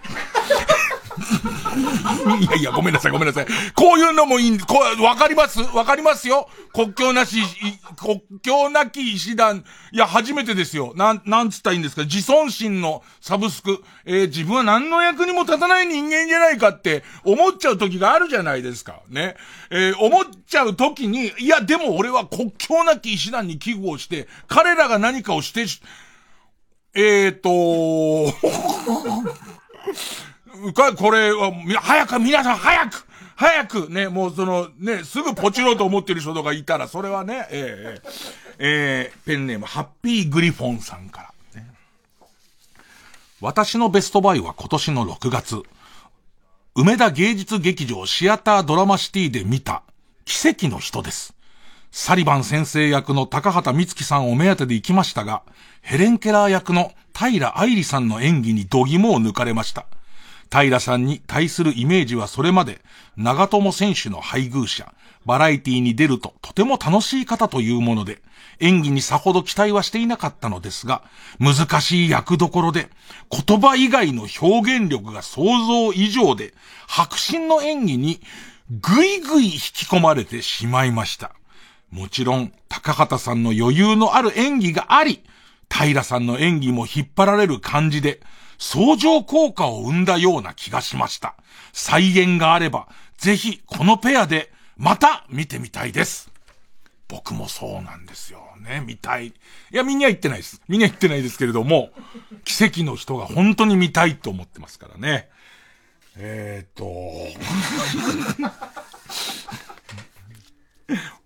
いやいや、ごめんなさい、ごめんなさい。こういうのもいいん、こう、わかります？わかりますよ国境なし、国境なき医師団。いや、初めてですよ。なん、なんつったらいいんですか？自尊心のサブスク。えー、自分は何の役にも立たない人間じゃないかって思っちゃう時があるじゃないですか。ね。えー、思っちゃう時に、いや、でも俺は国境なき医師団に寄付をして、彼らが何かをして、えーと、うか、これは、早く、皆さん早く早くね、もうその、ね、すぐポチろうと思ってる人とかいたら、それはね、えー、えー、ペンネーム、ハッピーグリフォンさんから、私のベストバイは今年の6月、梅田芸術劇場シアタードラマシティで見た、奇跡の人です。サリバン先生役の高畑充希さんを目当てで行きましたが、ヘレンケラー役の平愛理さんの演技に度肝を抜かれました。平さんに対するイメージはそれまで、長友選手の配偶者、バラエティに出るととても楽しい方というもので、演技にさほど期待はしていなかったのですが、難しい役どころで、言葉以外の表現力が想像以上で、白真の演技にぐいぐい引き込まれてしまいました。もちろん、高畑さんの余裕のある演技があり、平さんの演技も引っ張られる感じで、相乗効果を生んだような気がしました。再現があれば、ぜひこのペアでまた見てみたいです。僕もそうなんですよね。見たい。いや、みんな言ってないです。みんな言ってないですけれども、奇跡の人が本当に見たいと思ってますからね。えー、っと、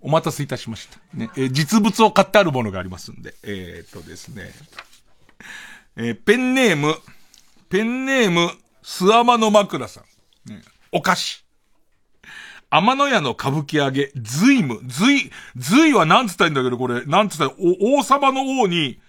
お待たせいたしました。ね、えー、実物を買ってあるものがありますんで。えー、っとですね。えー、ペンネーム、ペンネーム、スアマの枕さん。ね、お菓子。天野屋の歌舞伎揚げ、ズイム、ズイ、ズイはなんつったいんだけど、これ、なんつったら、お、王様の王に、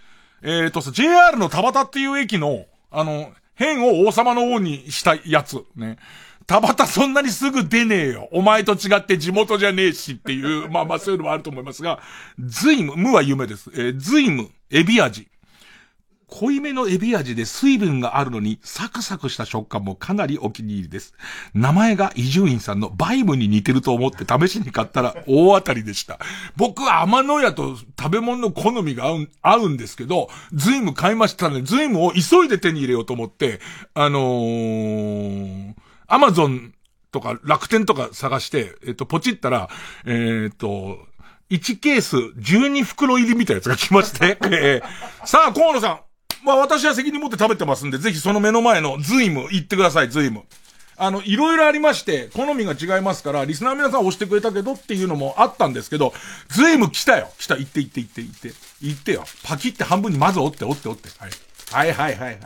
えっ、ー、とさ、JR の田端っていう駅の、あの、変を王様の王にしたやつ、ね。田端そんなにすぐ出ねえよ。お前と違って地元じゃねえしっていう、まあまあそういうのもあると思いますが、ズイム、無は夢です。えー、ズイム、エビ味。濃いめのエビ味で水分があるのにサクサクした食感もかなりお気に入りです。名前が伊集院さんのバイブに似てると思って試しに買ったら大当たりでした。僕は天野屋と食べ物の好みが合う合うんですけど、ズイム買いましたね。ズイムを急いで手に入れようと思って、あのー、アマゾンとか楽天とか探して、えっと、ポチったら、えー、っと、1ケース12袋入りみたいなやつが来まして、えー、さあ、河野さん、まあ私は責任持って食べてますんで、ぜひその目の前のズイム行ってください、ズイム。あの、いろいろありまして、好みが違いますから、リスナー皆さん押してくれたけどっていうのもあったんですけど、ズイム来たよ。来た、行って行って行って行って。行ってよ。パキって半分にまず折って折って折って。はい。はいはいはいはい。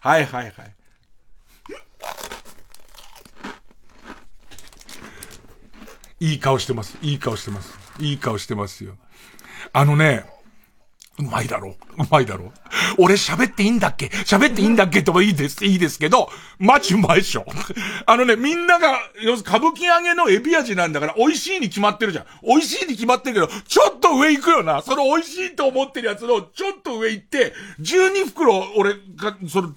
はいはいはい。いい顔してます。いい顔してます。いい顔してますよ。あのね、うまいだろう。うまいだろう。俺喋っていいんだっけ？喋っていいんだっけ？ともいいです、いいですけど、マジうまいっしょ。あのね、みんなが、要するに歌舞伎揚げのエビ味なんだから、美味しいに決まってるじゃん。美味しいに決まってるけど、ちょっと上行くよな。その美味しいと思ってるやつの、ちょっと上行って、12袋、俺が、それ、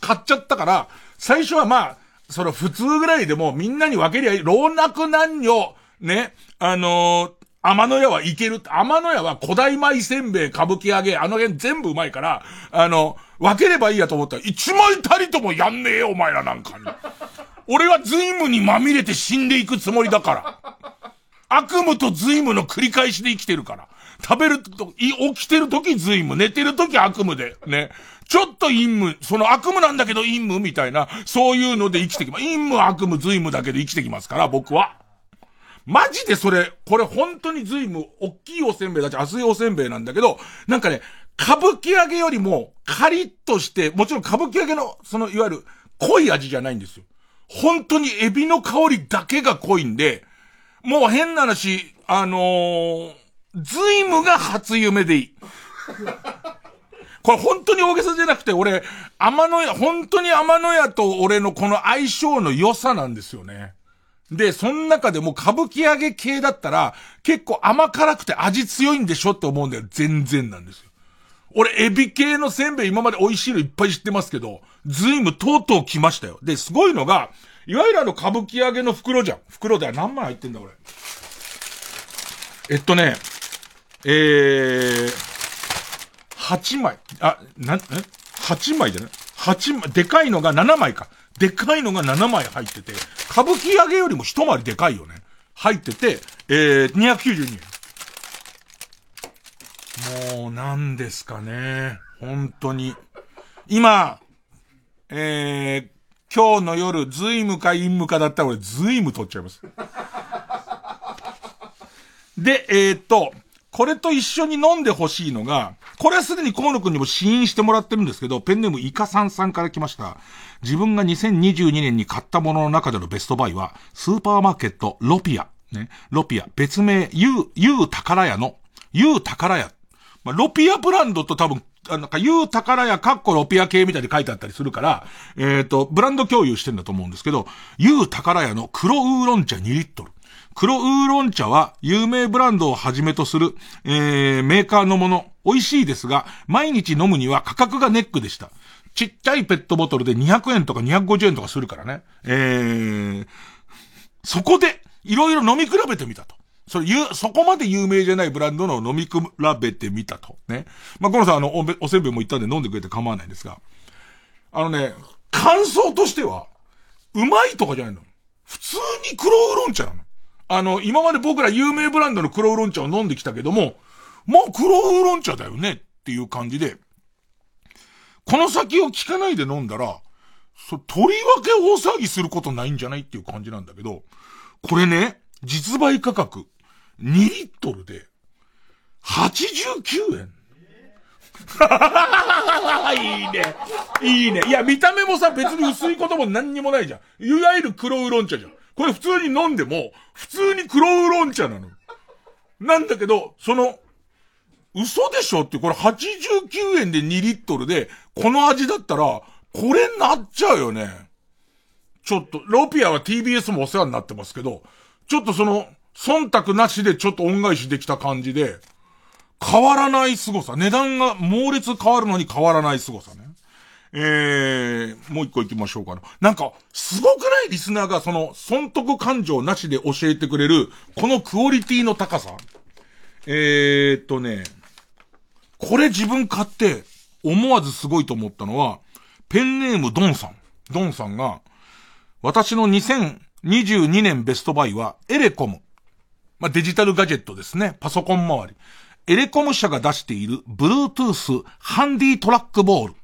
買っちゃったから、最初はまあ、その普通ぐらいでもみんなに分けりゃいい。老若男女、ね、あのー天野屋はいける。天野屋は古代米せんべい、歌舞伎揚げ、あの辺全部うまいから、あの、分ければいいやと思ったら、一枚たりともやんねえよ、お前らなんかに。俺はズイムにまみれて死んでいくつもりだから。悪夢とズイムの繰り返しで生きてるから。食べると、い起きてる時ズイム、寝てる時悪夢で、ね。ちょっと陰夢、その悪夢なんだけど陰夢みたいな、そういうので生きてきます。陰夢、悪夢、ズイムだけで生きてきますから、僕は。マジでそれ、これ本当にズイム、大きいおせんべいだし、熱いおせんべいなんだけど、なんかね、歌舞伎揚げよりも、カリッとして、もちろん歌舞伎揚げの、その、いわゆる、濃い味じゃないんですよ。本当にエビの香りだけが濃いんで、もう変な話、あのー、ズイムが初夢でいい。これ本当に大げさじゃなくて、俺、天野屋、本当に天野屋と俺のこの相性の良さなんですよね。で、その中でも歌舞伎揚げ系だったら、結構甘辛くて味強いんでしょって思うんだよ。全然なんですよ。俺、エビ系のせんべい今まで美味しいのいっぱい知ってますけど、ズイムとうとう来ましたよ。で、すごいのが、いわゆるあの歌舞伎揚げの袋じゃん。袋では何枚入ってんだ、これ。えっとね、えー、8枚。あ、な、え ?8 枚じゃない ?8 枚、でかいのが7枚か。でかいのが7枚入ってて、歌舞伎揚げよりも一回りでかいよね。入ってて、えー、292円。もう、なんですかね。本当に。今、えー、今日の夜、ズイムかインムかだったら俺、ズイム取っちゃいます。で、えー、っと、これと一緒に飲んでほしいのが、これはすでに河野くんにも試飲してもらってるんですけど、ペンネームイカさんさんから来ました。自分が2022年に買ったものの中でのベストバイは、スーパーマーケットロピア。ね。ロピア。別名、ユー、ユー宝屋の、ユー宝屋。まあ、ロピアブランドと多分、あなんか、ユー宝屋かっこロピア系みたいに書いてあったりするから、えっ、と、ブランド共有してんだと思うんですけど、ユー宝屋の黒ウーロン茶2リットル。黒ウーロン茶は有名ブランドをはじめとする、えー、メーカーのもの。美味しいですが、毎日飲むには価格がネックでした。ちっちゃいペットボトルで200円とか250円とかするからね。えー、そこで、いろいろ飲み比べてみたと。それ、ゆ、そこまで有名じゃないブランドの飲み比べてみたと。ね。まあ、このさん、あの、おおせんべいも言ったんで飲んでくれて構わないんですが。あのね、感想としては、うまいとかじゃないの。普通に黒ウーロン茶なの。あの、今まで僕ら有名ブランドの黒ウーロン茶を飲んできたけども、まあ黒ウーロン茶だよねっていう感じで、この先を聞かないで飲んだら、そ、とりわけ大騒ぎすることないんじゃないっていう感じなんだけど、これね、実売価格、2リットルで、89円。いいね。いいね。いや、見た目もさ、別に薄いことも何にもないじゃん。いわゆる黒ウーロン茶じゃん。これ普通に飲んでも、普通に黒ウーロン茶なの。なんだけど、その、嘘でしょ？って、これ89円で2リットルで、この味だったら、これになっちゃうよね。ちょっと、ロピアは TBS もお世話になってますけど、ちょっとその、忖度なしでちょっと恩返しできた感じで、変わらない凄さ。値段が猛烈変わるのに変わらない凄さね。えー、もう一個行きましょうかな。なんか、すごくないリスナーがその、損得感情なしで教えてくれる、このクオリティの高さ。えーっとね、これ自分買って、思わずすごいと思ったのは、ペンネームドンさん。ドンさんが、私の2022年ベストバイは、エレコム。まあ、デジタルガジェットですね。パソコン周り。エレコム社が出している、Bluetooth ハンディトラックボール。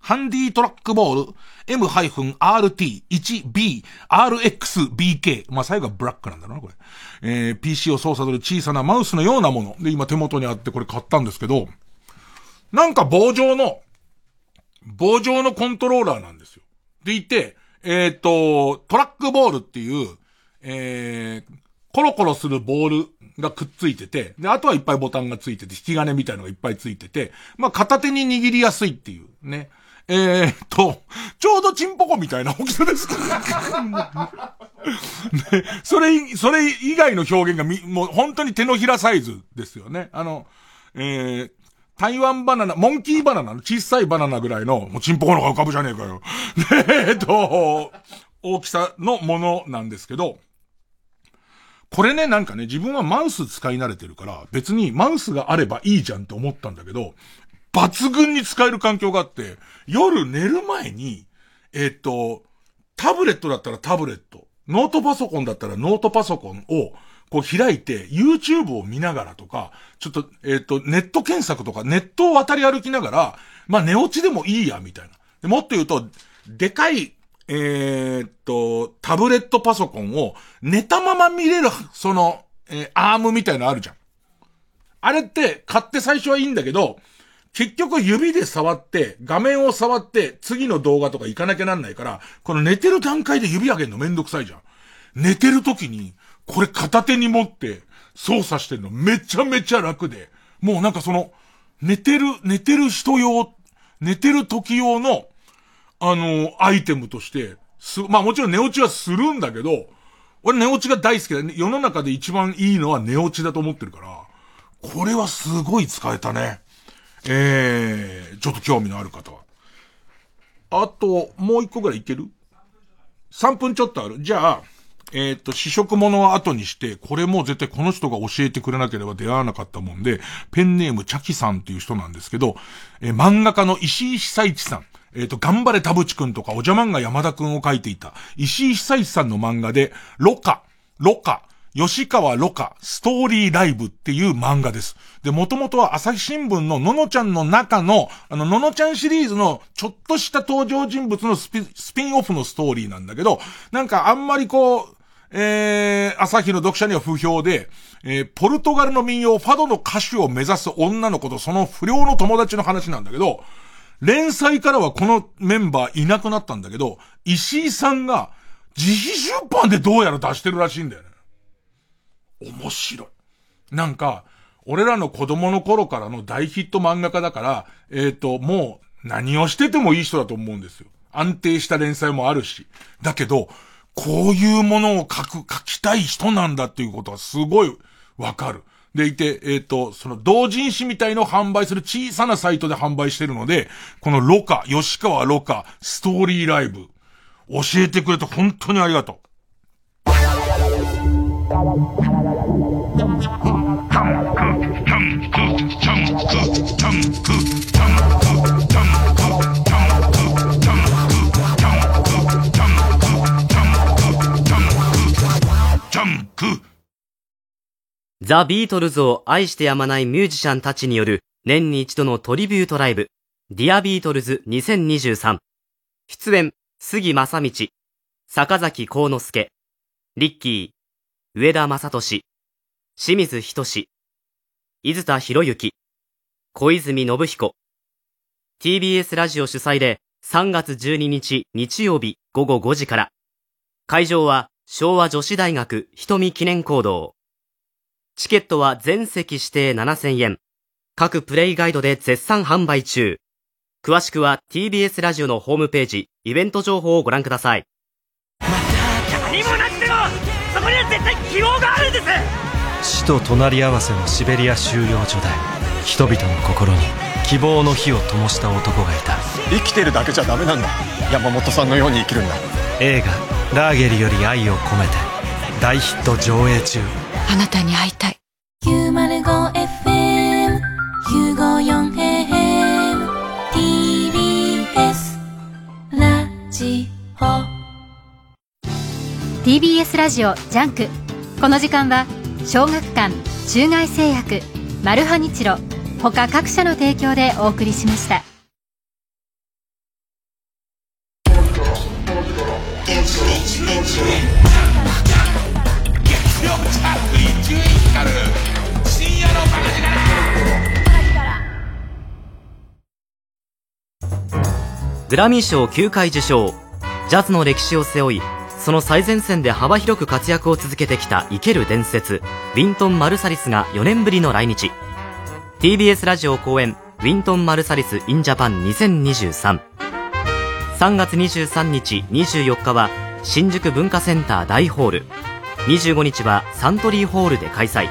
ハンディトラックボール M-RT1BRXBK。まあ、最後はブラックなんだろうな、これ。えー、PC を操作する小さなマウスのようなもの。で、今手元にあってこれ買ったんですけど、なんか棒状の、棒状のコントローラーなんですよ。でいて、えっ、と、トラックボールっていう、えー、コロコロするボールがくっついてて、で、あとはいっぱいボタンがついてて、引き金みたいのがいっぱいついてて、まあ、片手に握りやすいっていう、ね。えー、っと、ちょうどチンポコみたいな大きさです。ね、それ、それ以外の表現がみ、もう本当に手のひらサイズですよね。あの、えー、台湾バナナ、モンキーバナナの小さいバナナぐらいの、もうチンポコのが浮かぶじゃねえかよ。えっと、大きさのものなんですけど、これね、なんかね、自分はマウス使い慣れてるから、別にマウスがあればいいじゃんって思ったんだけど、抜群に使える環境があって、夜寝る前に、えっと、タブレットだったらタブレット、ノートパソコンだったらノートパソコンを、こう開いて、YouTube を見ながらとか、ちょっと、えっ、と、ネット検索とか、ネットを渡り歩きながら、まあ寝落ちでもいいや、みたいな。もっと言うと、でかい、えっと、タブレットパソコンを寝たまま見れる、その、えアームみたいなのあるじゃん。あれって、買って最初はいいんだけど、結局指で触って、画面を触って、次の動画とか行かなきゃなんないから、この寝てる段階で指上げるのめんどくさいじゃん。寝てる時に、これ片手に持って操作してるのめちゃめちゃ楽で、もうなんかその、寝てる、寝てる人用、寝てる時用の、あの、アイテムとして、す、まあもちろん寝落ちはするんだけど、俺寝落ちが大好きだ、ね。世の中で一番いいのは寝落ちだと思ってるから、これはすごい使えたね。えー、ちょっと興味のある方は。あと、もう一個ぐらいいける ?3 分ちょっとある。じゃあ、えっ、と、試食物は後にして、これも絶対この人が教えてくれなければ出会わなかったもんで、ペンネームチャキさんっていう人なんですけど、えー漫画家の石井久一さん。えっ、と、頑張れ田淵くんとか、おじゃ漫画山田くんを書いていた、石井久一さんの漫画で、ロカ、ロカ、吉川ロカ、ストーリーライブっていう漫画です。で、もともとは朝日新聞のののちゃんの中の、あの、ののちゃんシリーズのちょっとした登場人物のスピスピンオフのストーリーなんだけど、なんかあんまりこう、えー、朝日の読者には不評で、えー、ポルトガルの民謡ファドの歌手を目指す女の子とその不良の友達の話なんだけど、連載からはこのメンバーいなくなったんだけど、石井さんが自費出版でどうやら出してるらしいんだよね。面白い。なんか、俺らの子供の頃からの大ヒット漫画家だから、えっ、と、もう何をしててもいい人だと思うんですよ。安定した連載もあるし。だけど、こういうものを書く、書きたい人なんだっていうことはすごいわかる。でいて、えっ、と、その同人誌みたいのを販売する小さなサイトで販売してるので、このロカ、吉川ロカ、ストーリーライブ、教えてくれて本当にありがとう。ザ・ビートルズを愛してやまないミュージシャンたちによる年に一度のトリビュートライブ、Dear Beatles 2023。出演、杉真理、坂崎幸之助、リッキー、上田雅利、清水仁伊豆田洋之、小泉信彦。TBS ラジオ主催で3月12日日曜日午後5時から。会場は昭和女子大学人見記念講堂。チケットは全席指定7000円。各プレイガイドで絶賛販売中。詳しくは TBS ラジオのホームページ、イベント情報をご覧ください。何もなくてもそこには絶対希望があるんです死と隣り合わせのシベリア収容所で人々の心に希望の火を灯した男がいた生きてるだけじゃダメなんだ山本さんのように生きるんだ映画「ラーゲリより愛を込めて」大ヒット上映中。あなたに会いたい。905FM954AM TBS ラジオ。TBS ラジオジャンク。この時間は小学館中外製薬マルハニチロ他各社の提供でお送りしましたグラミー賞9回受賞、ジャズの歴史を背負い、その最前線で幅広く活躍を続けてきた生ける伝説、ウィントン・マルサリスが4年ぶりの来日。TBS ラジオ公演、ウィントン・マルサリス in Japan 2023。3月23日、24日は、新宿文化センター大ホール。25日はサントリーホールで開催。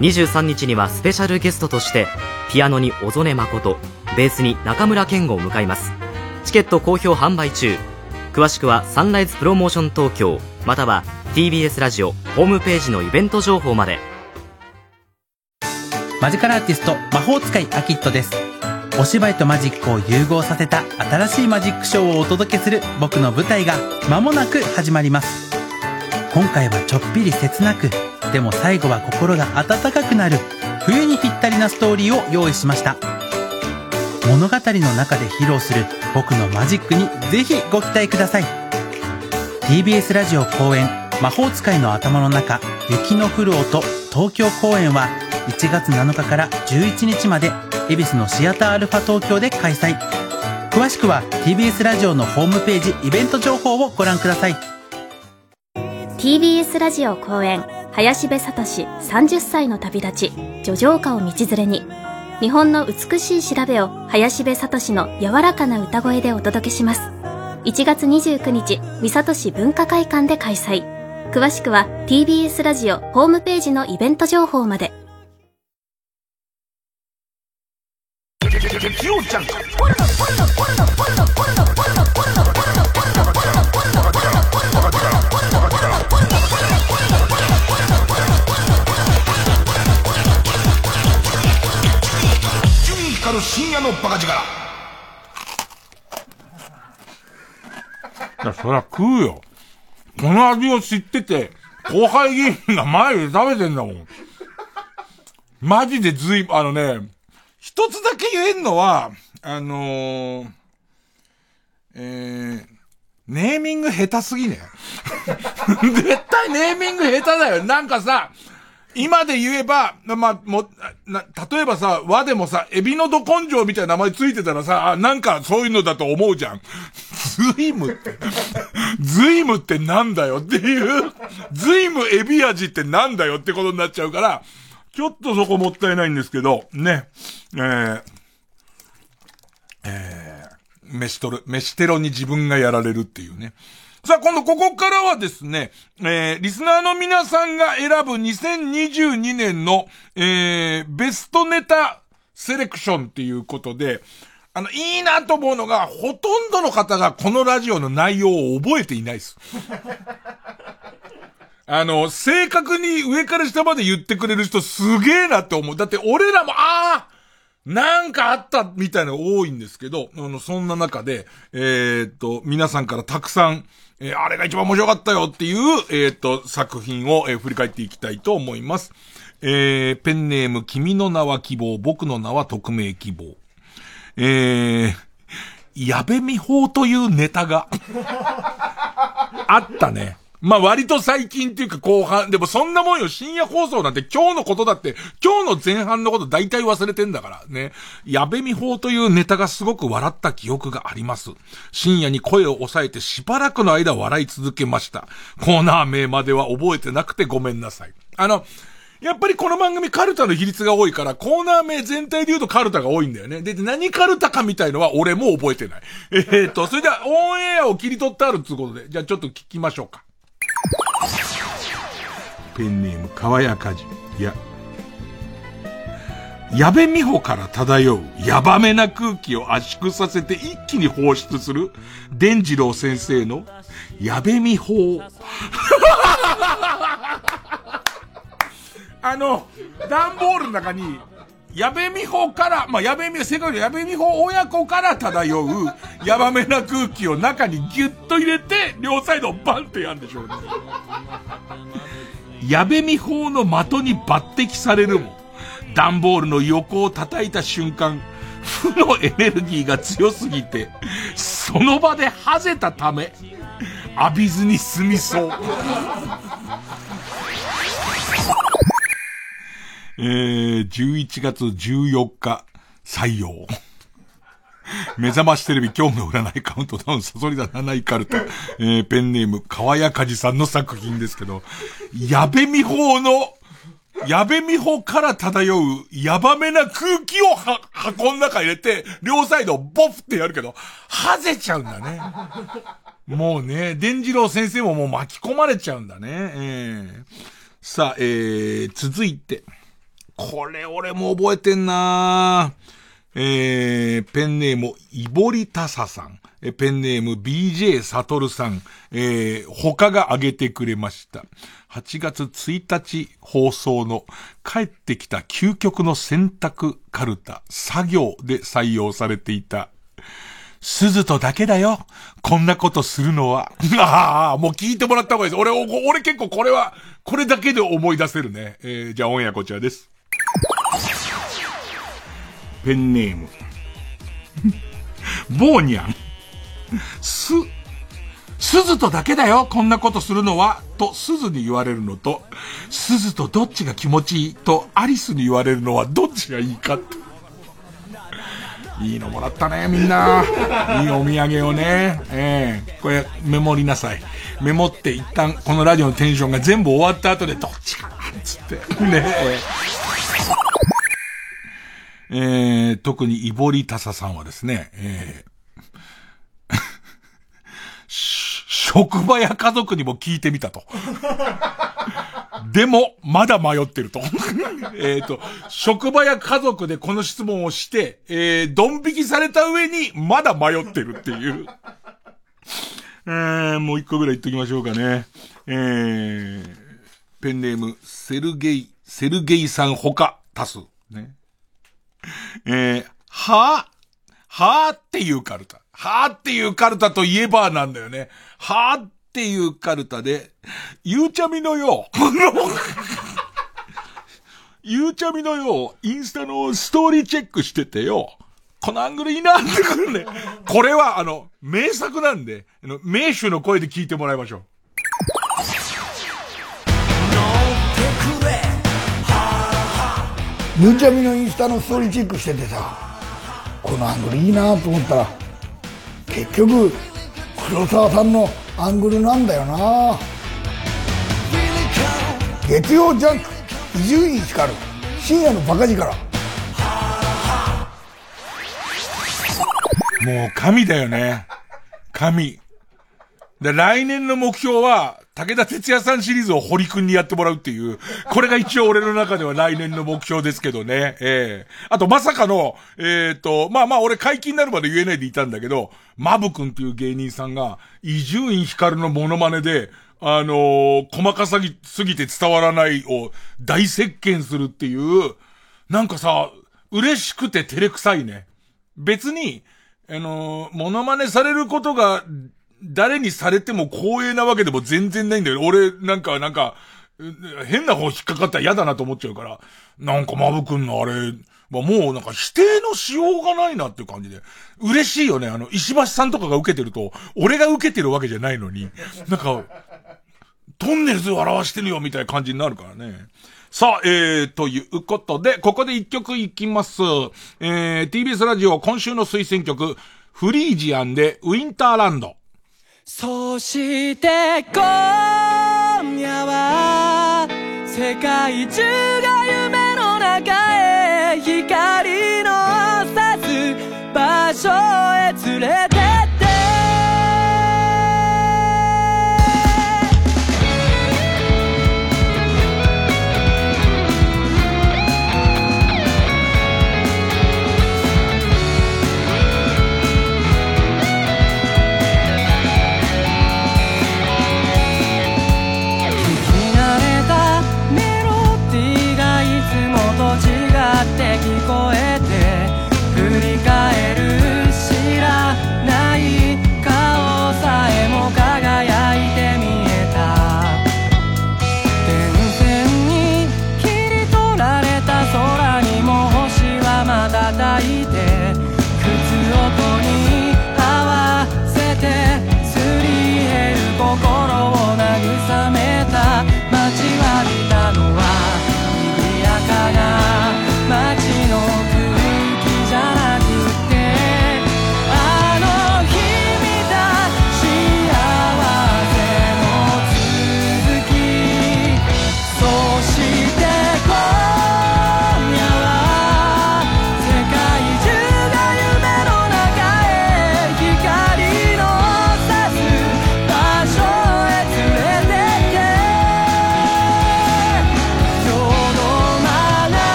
23日にはスペシャルゲストとして、ピアノに小曽根誠、ベースに中村健吾を迎えます。チケット好評販売中。詳しくはサンライズプロモーション東京、または TBS ラジオホームページのイベント情報までマジカルアーティスト魔法使いアキットですお芝居とマジックを融合させた新しいマジックショーをお届けする僕の舞台が間もなく始まります今回はちょっぴり切なくでも最後は心が温かくなる冬にぴったりなストーリーを用意しました。物語の中で披露する僕のマジックにぜひご期待ください。TBS ラジオ公演魔法使いの頭の中雪の降る音東京公演は1月7日から11日まで恵比寿のシアターアルファ東京で開催。詳しくは TBS ラジオのホームページイベント情報をご覧ください。TBS ラジオ公演林部聡30歳の旅立ち叙情歌を道連れに。日本の美しい調べを林部聡の柔らかな歌声でお届けします。1月29日三郷市文化会館で開催。詳しくは TBS ラジオホームページのイベント情報まで。伊集深夜のバカ力いや、そりゃ食うよ。この味を知ってて、後輩議員が前で食べてんだもん。マジでずい、あのね、一つだけ言えんのは、あのー、えー、ネーミング下手すぎね。絶対ネーミング下手だよ。なんかさ、今で言えば、まあ、も、な、例えばさ、和でもさ、エビのど根性みたいな名前ついてたらさ、あ、なんかそういうのだと思うじゃん。ズイムって。ズイムってなんだよっていう、ズイムエビ味ってなんだよってことになっちゃうから、ちょっとそこもったいないんですけど、ね。えー、えー、飯とる、飯テロに自分がやられるっていうね。さあ、今度ここからはですね、えー、リスナーの皆さんが選ぶ2022年の、えー、ベストネタセレクションっていうことで、あの、いいなと思うのが、ほとんどの方がこのラジオの内容を覚えていないです。あの、正確に上から下まで言ってくれる人すげえなって思う。だって俺らも、ああなんかあったみたいなの多いんですけど、あの、そんな中で、えー、っと、皆さんからたくさん、えー、あれが一番面白かったよっていう、えー、っと、作品を、えー、振り返っていきたいと思います。えー、ペンネーム、君の名は希望、僕の名は匿名希望。えー、矢部美法というネタがあったね。まあ割と最近っていうか後半、でもそんなもんよ、深夜放送なんて今日のことだって、今日の前半のこと大体忘れてんだからね。矢部美法というネタがすごく笑った記憶があります。深夜に声を抑えてしばらくの間笑い続けました。コーナー名までは覚えてなくてごめんなさい。あの、やっぱりこの番組カルタの比率が多いから、コーナー名全体で言うとカルタが多いんだよね。で、何カルタかみたいのは俺も覚えてない。えー、っと、それではオンエアを切り取ってあるってことで、じゃあちょっと聞きましょうか。ペンネーム、川谷かじ。いや、矢部美穂から漂うヤバめな空気を圧縮させて一気に放出する、伝次郎先生の矢部美穂。あの、段ボールの中に、矢部美穂から、まあ、矢部美穂、正確に矢部美穂親子から漂う、ヤバめな空気を中にギュッと入れて、両サイドをバンってやるんでしょうね。矢部美穂の的に抜擢されるも、段ボールの横を叩いた瞬間、負のエネルギーが強すぎて、その場ではぜたため、浴びずに済みそう。えー、11月14日、採用。目覚ましテレビ今日の占いカウントダウン、サソリだ7位カルタ。えー、ペンネーム、川谷かじさんの作品ですけど、矢部美穂の、矢部美穂から漂う、ヤバめな空気をは、箱の中入れて、両サイドボフってやるけど、はぜちゃうんだね。もうね、伝次郎先生ももう巻き込まれちゃうんだね。えー、さあ、えー、続いて。これ俺も覚えてんなぁえー、ペンネーム、イボリタサさん。ペンネーム BJ サトルさん、えー、他が挙げてくれました。8月1日放送の帰ってきた究極の選択カルタ作業で採用されていた。鈴とだけだよ。こんなことするのは。ああ、もう聞いてもらった方がいいです。俺、俺結構これは、これだけで思い出せるね。えー、じゃあオンエアこちらです。ペンネーム。ボーニャン。す、鈴とだけだよ、こんなことするのは、と鈴に言われるのと、鈴とどっちが気持ちいいとアリスに言われるのはどっちがいいかって。いいのもらったね、みんな。いいお土産をね。ええー、これ、メモりなさい。メモって一旦、このラジオのテンションが全部終わった後で、どっちかなつって。ねえー、特にイボリタサさんはですね、えー 職場や家族にも聞いてみたと。でも、まだ迷ってると。えっと、職場や家族でこの質問をして、えー、ドン引きされた上に、まだ迷ってるっていう。えー、もう一個ぐらい言っときましょうかね。えー、ペンネーム、セルゲイ、セルゲイさんほか、足す。ね。えー、はぁはぁっていうカルタ。はぁっていうカルタといえばなんだよね。はぁっていうカルタで、ゆうちゃみのよう、ゆうちゃみのよう、インスタのストーリーチェックしててよ、このアングルいいなってくるね。これは、あの、名作なんで、あの、名手の声で聞いてもらいましょう。ゆうちゃみのインスタのストーリーチェックしててさ、このアングルいいなと思ったら、結局、黒沢さんのアングルなんだよな。月曜ジャンク伊集院光深夜のバカ力。もう神だよね。神。で来年の目標は武田鉄矢さんシリーズを堀くんにやってもらうっていう、これが一応俺の中では来年の目標ですけどね。ええー、あとまさかの、えっ、ー、と、まあまあ俺解禁になるまで言えないでいたんだけど、マブくんっていう芸人さんが、伊集院光のモノマネで、あのー、細かさぎすぎて伝わらないを大石鹸するっていう、なんかさ、嬉しくて照れくさいね。別に、あのー、モノマネされることが誰にされても光栄なわけでも全然ないんだよ。俺、なんか、なんか、変な方引っかかったら嫌だなと思っちゃうから、なんかマブくんのあれ、まあ、もうなんか否定のしようがないなっていう感じで。嬉しいよね。あの、石橋さんとかが受けてると、俺が受けてるわけじゃないのに、なんか、トンネルズを表してるよみたいな感じになるからね。さあ、えー、ということで、ここで一曲いきます。えー、TBS ラジオ今週の推薦曲、フリージアンでウィンターランド。そして今夜は世界中が夢の中へ光の差す場所へ連れて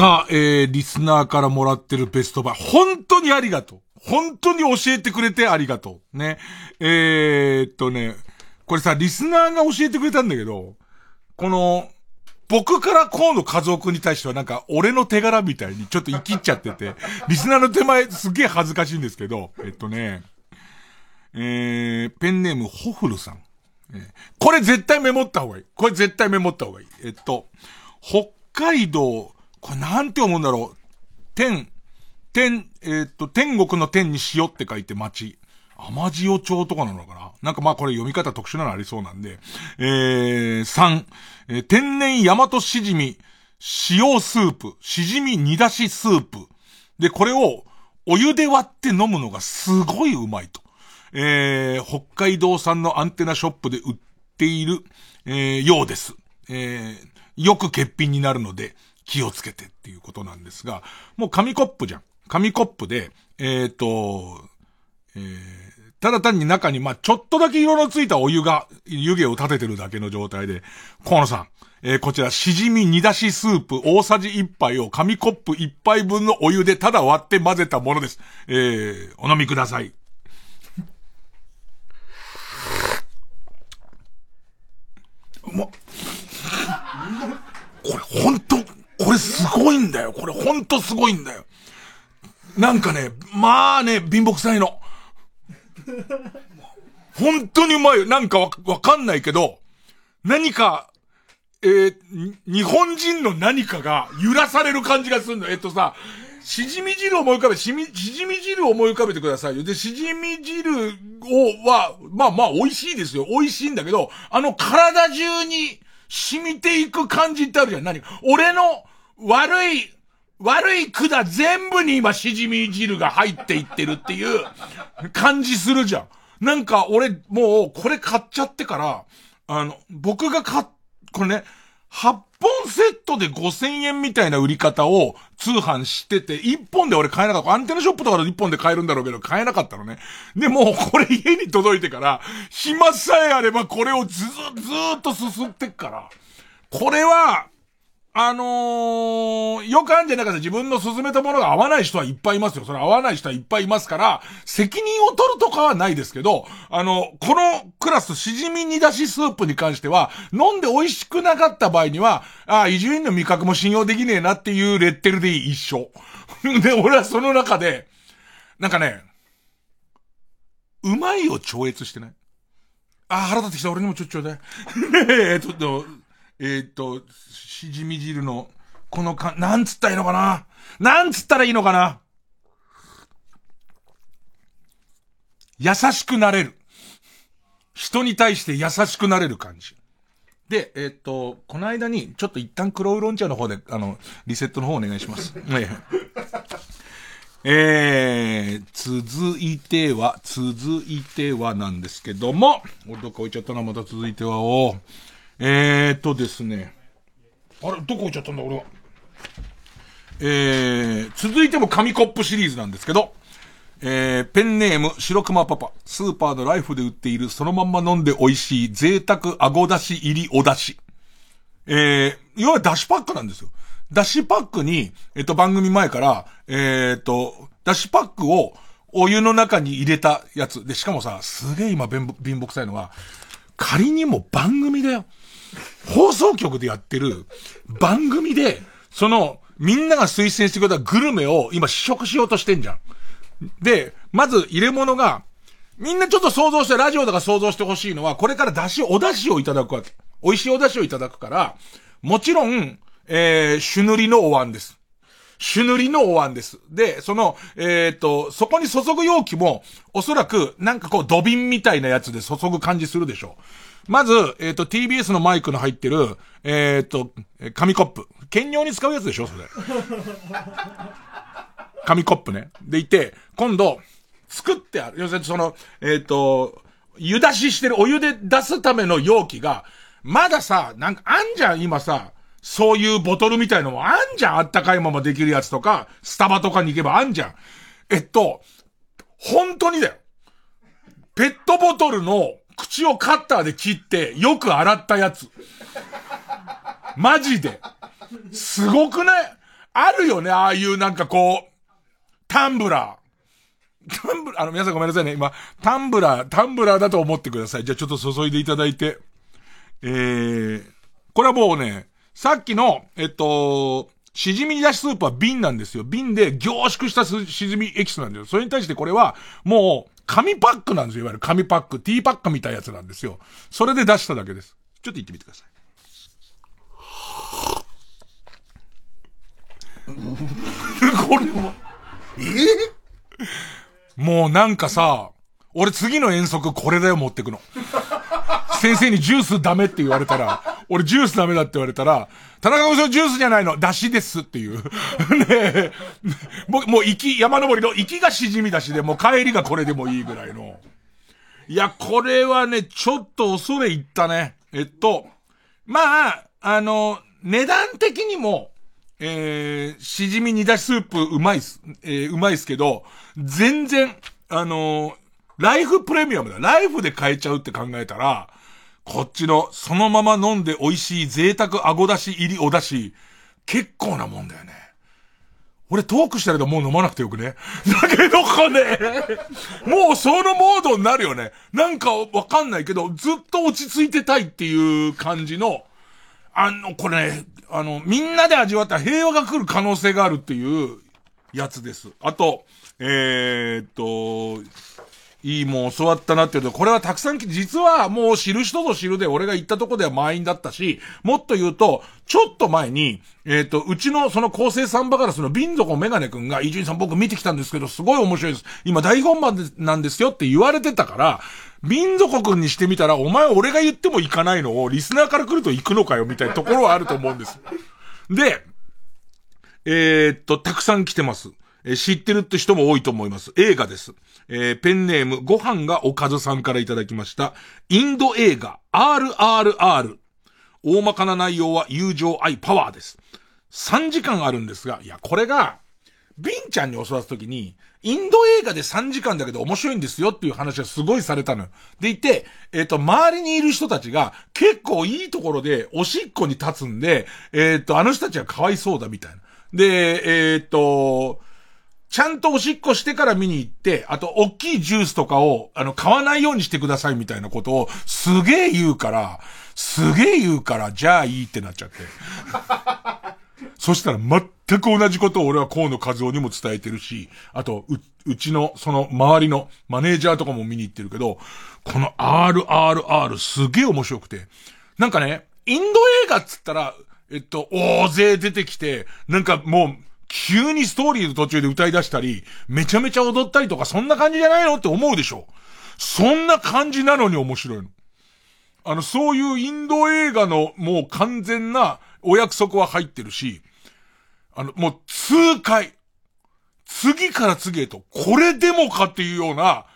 さあ、えー、リスナーからもらってるベストバイ。本当にありがとう。本当に教えてくれてありがとう。ね。えー、っとね、これさ、リスナーが教えてくれたんだけど、この、僕から河野和夫君に対してはなんか、俺の手柄みたいにちょっと生きっちゃってて、リスナーの手前すげえ恥ずかしいんですけど、えっとね、えー、ペンネームホフルさん。え、これ絶対メモった方がいい。これ絶対メモった方がいい。えっと、北海道、これなんて読むんだろう？天、天、えっと、天国の天に塩って書いて町。甘塩町とかなのかな？なんかまあこれ読み方特殊なのありそうなんで。えー、3、えー、天然大和しじみ、塩スープ、しじみ煮出しスープ。で、これをお湯で割って飲むのがすごいうまいと。えー、北海道産のアンテナショップで売っている、えー、ようです。えー、よく欠品になるので気をつけてっていうことなんですが、もう紙コップじゃん。紙コップで、えっ、ー、と、えー、ただ単に中に、まあ、ちょっとだけ色のついたお湯が、湯気を立ててるだけの状態で、河野さん、えー、こちら、しじみ煮出しスープ大さじ1杯を紙コップ1杯分のお湯でただ割って混ぜたものです。えー、お飲みください。うま、これほんと、これすごいんだよ。これほんとすごいんだよ。なんかね、まあね、貧乏臭いの。本当にうまいよ。なんかわ、わかんないけど、何か、えー、日本人の何かが揺らされる感じがするの。えっとさ、しじみ汁を思い浮かべ、しみ、しじみ汁を思い浮かべてくださいよ。で、しじみ汁を、は、まあまあ美味しいですよ。美味しいんだけど、あの体中に染みていく感じってあるじゃん。何俺の悪い、悪い管全部に今しじみ汁が入っていってるっていう感じするじゃん。なんか俺もうこれ買っちゃってから、あの、僕が買っ、これね、8本セットで5000円みたいな売り方を通販してて、1本で俺買えなかった。アンテナショップとかで1本で買えるんだろうけど、買えなかったのね。で、もうこれ家に届いてから、暇さえあればこれをず、ずーっとすすってっから、これは、あのー、よくあるんじゃなくて自分の進めたものが合わない人はいっぱいいますよ。それ合わない人はいっぱいいますから、責任を取るとかはないですけど、あの、このクラス、しじみ煮出しスープに関しては、飲んで美味しくなかった場合には、ああ、伊集院の味覚も信用できねえなっていうレッテルでいい、一緒。で、俺はその中で、なんかね、うまいを超越してないああ、腹立ってきた。俺にもちょっちょうだい。えっと、えー、っと、しじみ汁の、このか、なんつったらいいのかな？なんつったらいいのかな？優しくなれる。人に対して優しくなれる感じ。で、えー、っと、この間に、ちょっと一旦黒ウロン茶の方で、あの、リセットの方お願いします。えー、続いては、続いてはなんですけども、俺どっか置いちゃったな、また続いては、おえーっとですね。あれ、どこ置いちゃったんだ、俺は。えー、続いても紙コップシリーズなんですけど、えー、ペンネーム、白熊パパ。スーパーのライフで売っているそのまんま飲んで美味しい贅沢あごだし入りおだし。えー、いわゆるだしパックなんですよ。だしパックに、えっと、番組前から、えー、っと、だしパックをお湯の中に入れたやつ。で、しかもさ、すげえ今貧乏くさいのが、仮にも番組だよ。放送局でやってる番組で、その、みんなが推薦してくれたグルメを今試食しようとしてんじゃん。で、まず入れ物が、みんなちょっと想像して、ラジオとか想像してほしいのは、これから出汁、お出汁をいただくわけ。美味しいお出汁をいただくから、もちろん、えー、朱塗りのお椀です。朱塗りのお椀です。で、その、えっ、と、そこに注ぐ容器も、おそらく、なんかこう、土瓶みたいなやつで注ぐ感じするでしょう。まず、えっ、ー、と、TBS のマイクの入ってる、えっ、ー、と、紙コップ。兼用に使うやつでしょそれ。紙コップね。でいて、今度、作ってある。要するにその、えっ、ー、と、湯出ししてるお湯で出すための容器が、まださ、なんかあんじゃん、今さ、そういうボトルみたいのもあんじゃん、あったかいままできるやつとか、スタバとかに行けばあんじゃん。えっと、本当にだよ。ペットボトルの口をカッターで切って、よく洗ったやつ。マジで。すごくない？あるよね、ああいうなんかこう、タンブラー。タンブラー、あの、皆さんごめんなさいね。今、タンブラー、タンブラーだと思ってください。じゃあちょっと注いでいただいて。えー、これはもうね、さっきの、えっと、しじみ煮出しスープは瓶なんですよ。瓶で凝縮したしじみエキスなんですよ。それに対してこれは、もう、紙パックなんですよ。いわゆる紙パック。ティーパックみたいなやつなんですよ。それで出しただけです。ちょっと言ってみてください。これも、え？もうなんかさ、俺次の遠足これだよ持ってくの。先生にジュースダメって言われたら、俺ジュースダメだって言われたら、田中さんジュースじゃないの、出汁ですっていう。ねえ。もう、もう行き、山登りの行きがしじみだしで、もう帰りがこれでもいいぐらいの。いや、これはね、ちょっと恐れ入ったね。えっと、まあ、あの、値段的にも、えー、しじみ煮出しスープうまいっす。えー、うまいっすけど、全然、あのー、ライフプレミアムだ。ライフで買えちゃうって考えたら、こっちの、そのまま飲んで美味しい贅沢あごだし入りおだし、結構なもんだよね。俺トークしたけどもう飲まなくてよくね。だけどかね、もうそのモードになるよね。なんかわかんないけど、ずっと落ち着いてたいっていう感じの、あの、これ、あの、みんなで味わった平和が来る可能性があるっていうやつです。あと、えー、っと、いいもん教わったなっていうと、これはたくさん、実はもう知る人ぞ知るで俺が行ったとこでは満員だったし、もっと言うと、ちょっと前に、えっ、ー、と、うちのその構成サンバガラスの瓶底メガネ君が、伊集院さん僕見てきたんですけど、すごい面白いです。今大本番なんですよって言われてたから、瓶底君にしてみたら、お前俺が言っても行かないのを、リスナーから来ると行くのかよ、みたいなところはあると思うんです。で、えー、っと、たくさん来てます。え、知ってるって人も多いと思います。映画です。えー、ペンネーム、ご飯がおかずさんからいただきました。インド映画、RRR。大まかな内容は友情、愛、パワーです。3時間あるんですが、いや、これが、ビンちゃんに教わった時に、インド映画で3時間だけど面白いんですよっていう話はすごいされたのよ。でいて、えっ、ー、と、周りにいる人たちが結構いいところでおしっこに立つんで、えっ、ー、と、あの人たちはかわいそうだみたいな。で、えっ、ー、と、ちゃんとおしっこしてから見に行って、あと、大きいジュースとかを、あの、買わないようにしてくださいみたいなことを、すげえ言うから、すげえ言うから、じゃあいいってなっちゃって。そしたら全く同じことを俺は河野和夫にも伝えてるし、あと、う、うちの、その周りのマネージャーとかも見に行ってるけど、この RRR すげえ面白くて。なんかね、インド映画っつったら、えっと、大勢出てきて、なんかもう、急にストーリーの途中で歌い出したり、めちゃめちゃ踊ったりとか、そんな感じじゃないの？って思うでしょ？そんな感じなのに面白いの。あの、そういうインド映画のもう完全なお約束は入ってるし、あの、もう痛快。次から次へと、これでもかっていうような、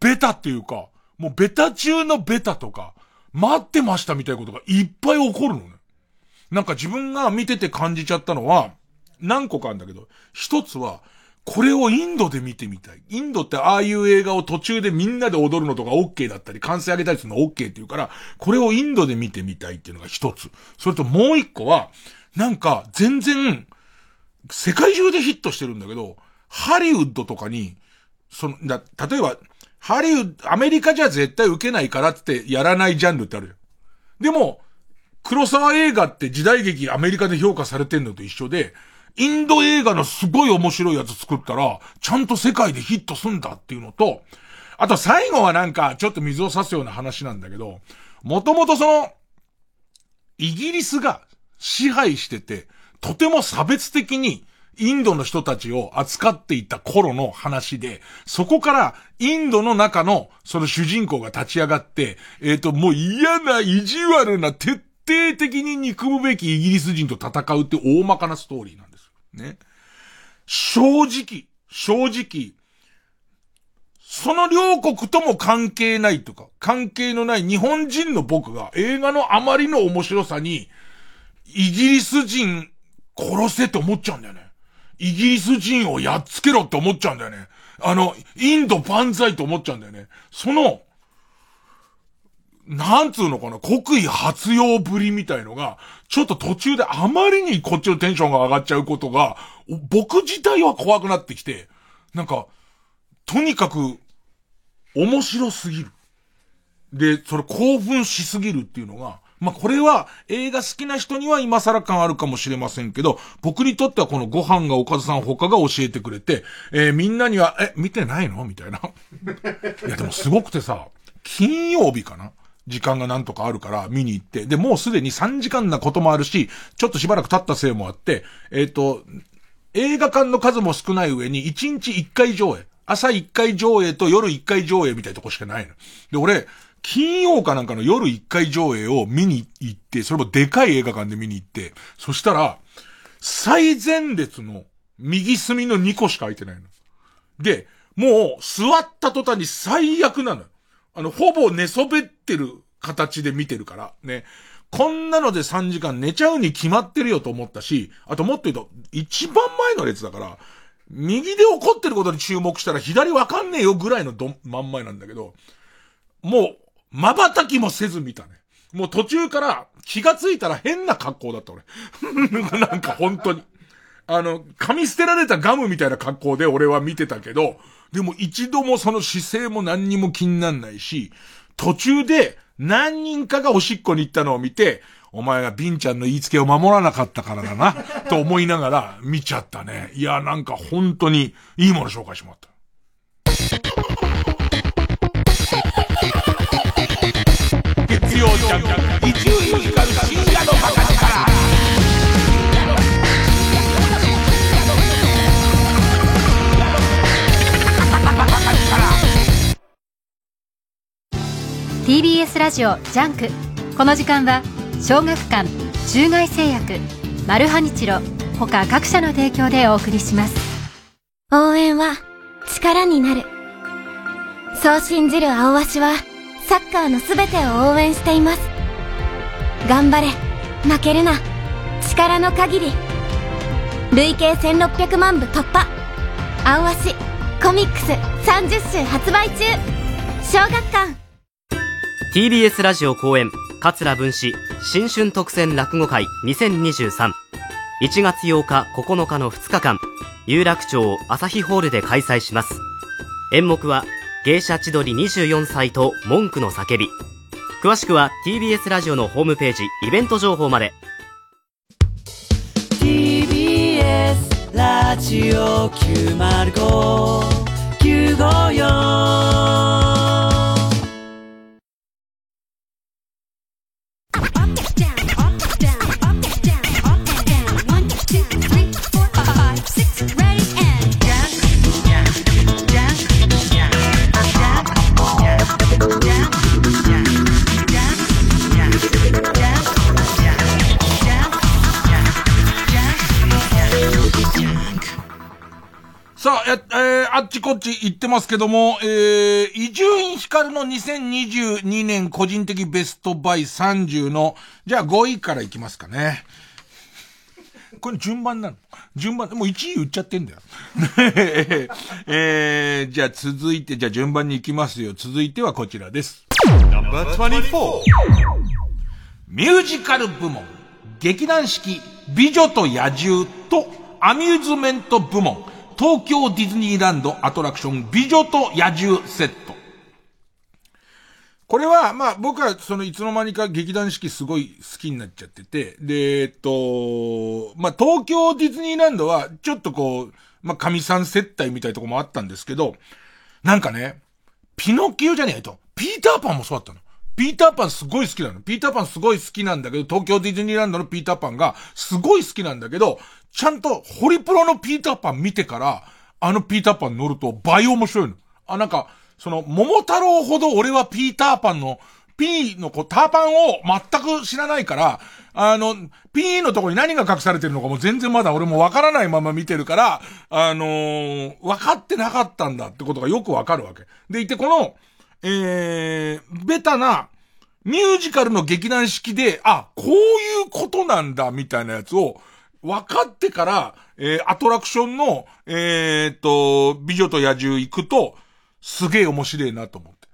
ベタっていうか、もうベタ中のベタとか、待ってましたみたいなことがいっぱい起こるのね。なんか自分が見てて感じちゃったのは、何個かあるんだけど、一つは、これをインドで見てみたい。インドってああいう映画を途中でみんなで踊るのとか OK だったり、歓声上げたりするの OK って言うから、これをインドで見てみたいっていうのが一つ。それともう一個は、なんか全然、世界中でヒットしてるんだけど、ハリウッドとかに、その、だ、例えば、ハリウッド、アメリカじゃ絶対受けないからってやらないジャンルってあるよ。でも、黒沢映画って時代劇アメリカで評価されてんのと一緒で、インド映画のすごい面白いやつ作ったら、ちゃんと世界でヒットすんだっていうのと、あと最後はなんか、ちょっと水を差すような話なんだけど、もともとその、イギリスが支配してて、とても差別的に、インドの人たちを扱っていた頃の話で、そこからインドの中のその主人公が立ち上がって、えっ、ー、と、もう嫌な意地悪な徹底的に憎むべきイギリス人と戦うって大まかなストーリーな。ね。正直、正直、その両国とも関係ないとか、関係のない日本人の僕が映画のあまりの面白さに、イギリス人殺せって思っちゃうんだよね。イギリス人をやっつけろって思っちゃうんだよね。あの、インド万歳と思っちゃうんだよね。その、なんつうのかな、国威発揚ぶりみたいのが、ちょっと途中であまりにこっちのテンションが上がっちゃうことが、僕自体は怖くなってきて、なんか、とにかく、面白すぎる。で、それ興奮しすぎるっていうのが、まあ、これは映画好きな人には今更感あるかもしれませんけど、僕にとってはこのご飯がおかずさん他が教えてくれて、えー、みんなには、え、見てないの？みたいな。いや、でもすごくてさ、金曜日かな？時間がなんとかあるから見に行って、で、もうすでに3時間なこともあるし、ちょっとしばらく経ったせいもあって、えっ、ー、と、映画館の数も少ない上に1日1回上映。朝1回上映と夜1回上映みたいなとこしかないの。で、俺、金曜かなんかの夜1回上映を見に行って、それもでかい映画館で見に行って、そしたら、最前列の右隅の2個しか空いてないの。で、もう座った途端に最悪なの。あの、ほぼ寝そべってる形で見てるから、ね。こんなので3時間寝ちゃうに決まってるよと思ったし、あともっと言うと、一番前の列だから、右で起こってることに注目したら左わかんねえよぐらいのど真ん前なんだけど、もう、瞬きもせず見たね。もう途中から気がついたら変な格好だった俺。なんか本当に。あの、噛み捨てられたガムみたいな格好で俺は見てたけど、でも一度もその姿勢も何にも気になんないし、途中で何人かがおしっこに行ったのを見て、お前がビンちゃんの言いつけを守らなかったからだな、と思いながら見ちゃったね。いや、なんか本当にいいもの紹介してもらった。月曜ジャンク、一流ミュージカル深夜のバカ力。TBS ラジオジャンク。この時間は小学館中外製薬マルハニチロ他各社の提供でお送りします。応援は力になる。そう信じるアオアシはサッカーの全てを応援しています。頑張れ。負けるな。力の限り。累計1600万部突破。青足コミックス30週発売中。小学館。TBS ラジオ公演桂文史新春特選落語会20231月8日9日の2日間有楽町朝日ホールで開催します。演目は芸者千鳥24歳と文句の叫び。詳しくは TBS ラジオのホームページイベント情報まで。TBS ラジオ905 954あっちこっち行ってますけども、えー、伊集院光の2022年個人的ベストバイ30の、じゃあ5位から行きますかね。これ順番なの？順番、もう1位言っちゃってんだよ。えー、じゃあ続いて、じゃあ順番に行きますよ。続いてはこちらです。ミュージカル部門、劇団四季、美女と野獣とアミューズメント部門、東京ディズニーランドアトラクション美女と野獣セット。これは、まあ僕はそのいつの間にか劇団四季すごい好きになっちゃってて、で、えっと、まあ東京ディズニーランドはちょっとこう、まあ神さん接待みたいなとこもあったんですけど、なんかね、ピノキオじゃねえと、ピーターパンもそうだったの。ピーターパンすごい好きなの。ピーターパンすごい好きなんだけど、東京ディズニーランドのピーターパンがすごい好きなんだけど、ちゃんとホリプロのピーターパン見てから、あのピーターパン乗ると倍面白いの。あ、なんか、その、桃太郎ほど俺はピーターパンの、P のこう、ターパンを全く知らないから、あの、P のとこに何が隠されてるのかも全然まだ俺もわからないまま見てるから、あのー、分かってなかったんだってことがよくわかるわけ。でいて、この、えー、ベタな、ミュージカルの劇団式で、あ、こういうことなんだ、みたいなやつを、分かってから、えー、アトラクションの、えー、っと、美女と野獣行くと、すげえ面白いなと思って。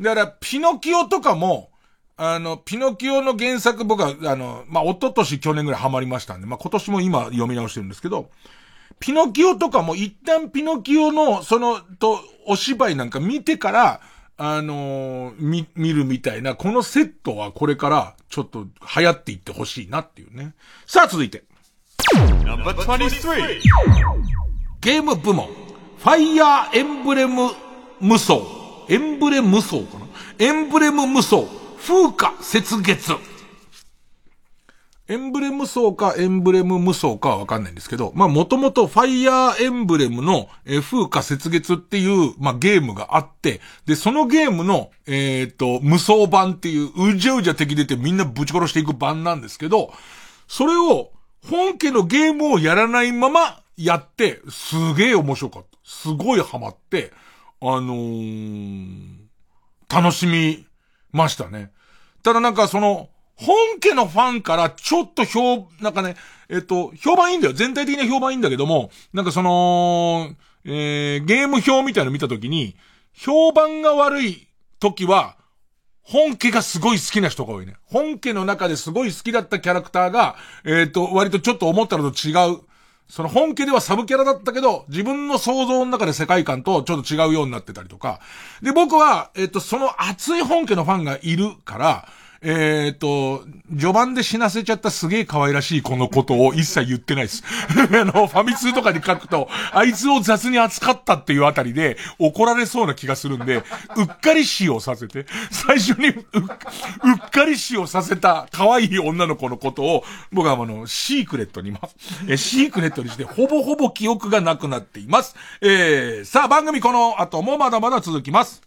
だから、ピノキオとかも、あの、ピノキオの原作僕は、あの、まあ、一昨年去年ぐらいハマりましたんで、まあ、今年も今読み直してるんですけど、ピノキオとかも一旦ピノキオの、その、と、お芝居なんか見てから、あのー、見、見るみたいな、このセットはこれから、ちょっと流行っていってほしいなっていうね。さあ、続いて。ゲーム部門。ファイヤーエンブレム無双。エンブレム無双かな？エンブレム無双。風化雪月。エンブレム層かエンブレム無双かはわかんないんですけど、まあもともとファイヤーエンブレムの、え、風化雪月っていう、まあゲームがあって、で、そのゲームの、えっ、と、無双版っていう、うじゃうじゃ敵出てみんなぶち殺していく版なんですけど、それを、本家のゲームをやらないままやって、すげえ面白かった。すごいハマって、あのー、楽しみましたね。ただなんかその、本家のファンからちょっと評、なんかね、えっと、評判いいんだよ。全体的に評判いいんだけども、なんかその、えー、ゲーム表みたいなの見たときに、評判が悪い時は、本家がすごい好きな人が多いね。本家の中ですごい好きだったキャラクターが、えっ、と、割とちょっと思ったのと違う。その本家ではサブキャラだったけど、自分の想像の中で世界観とちょっと違うようになってたりとか。で、僕は、えっ、と、その熱い本家のファンがいるから、えっ、と、序盤で死なせちゃったすげえ可愛らしい子のことを一切言ってないです。あの、ファミ通とかに書くと、あいつを雑に扱ったっていうあたりで怒られそうな気がするんで、うっかり死をさせて、最初にうっかり死をさせた可愛い女の子のことを、僕はあの、シークレットにます。え、シークレットにして、ほぼほぼ記憶がなくなっています。えー、さあ番組この後もまだまだ続きます。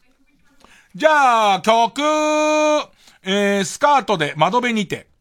じゃあ、曲えー、スカートで窓辺にて。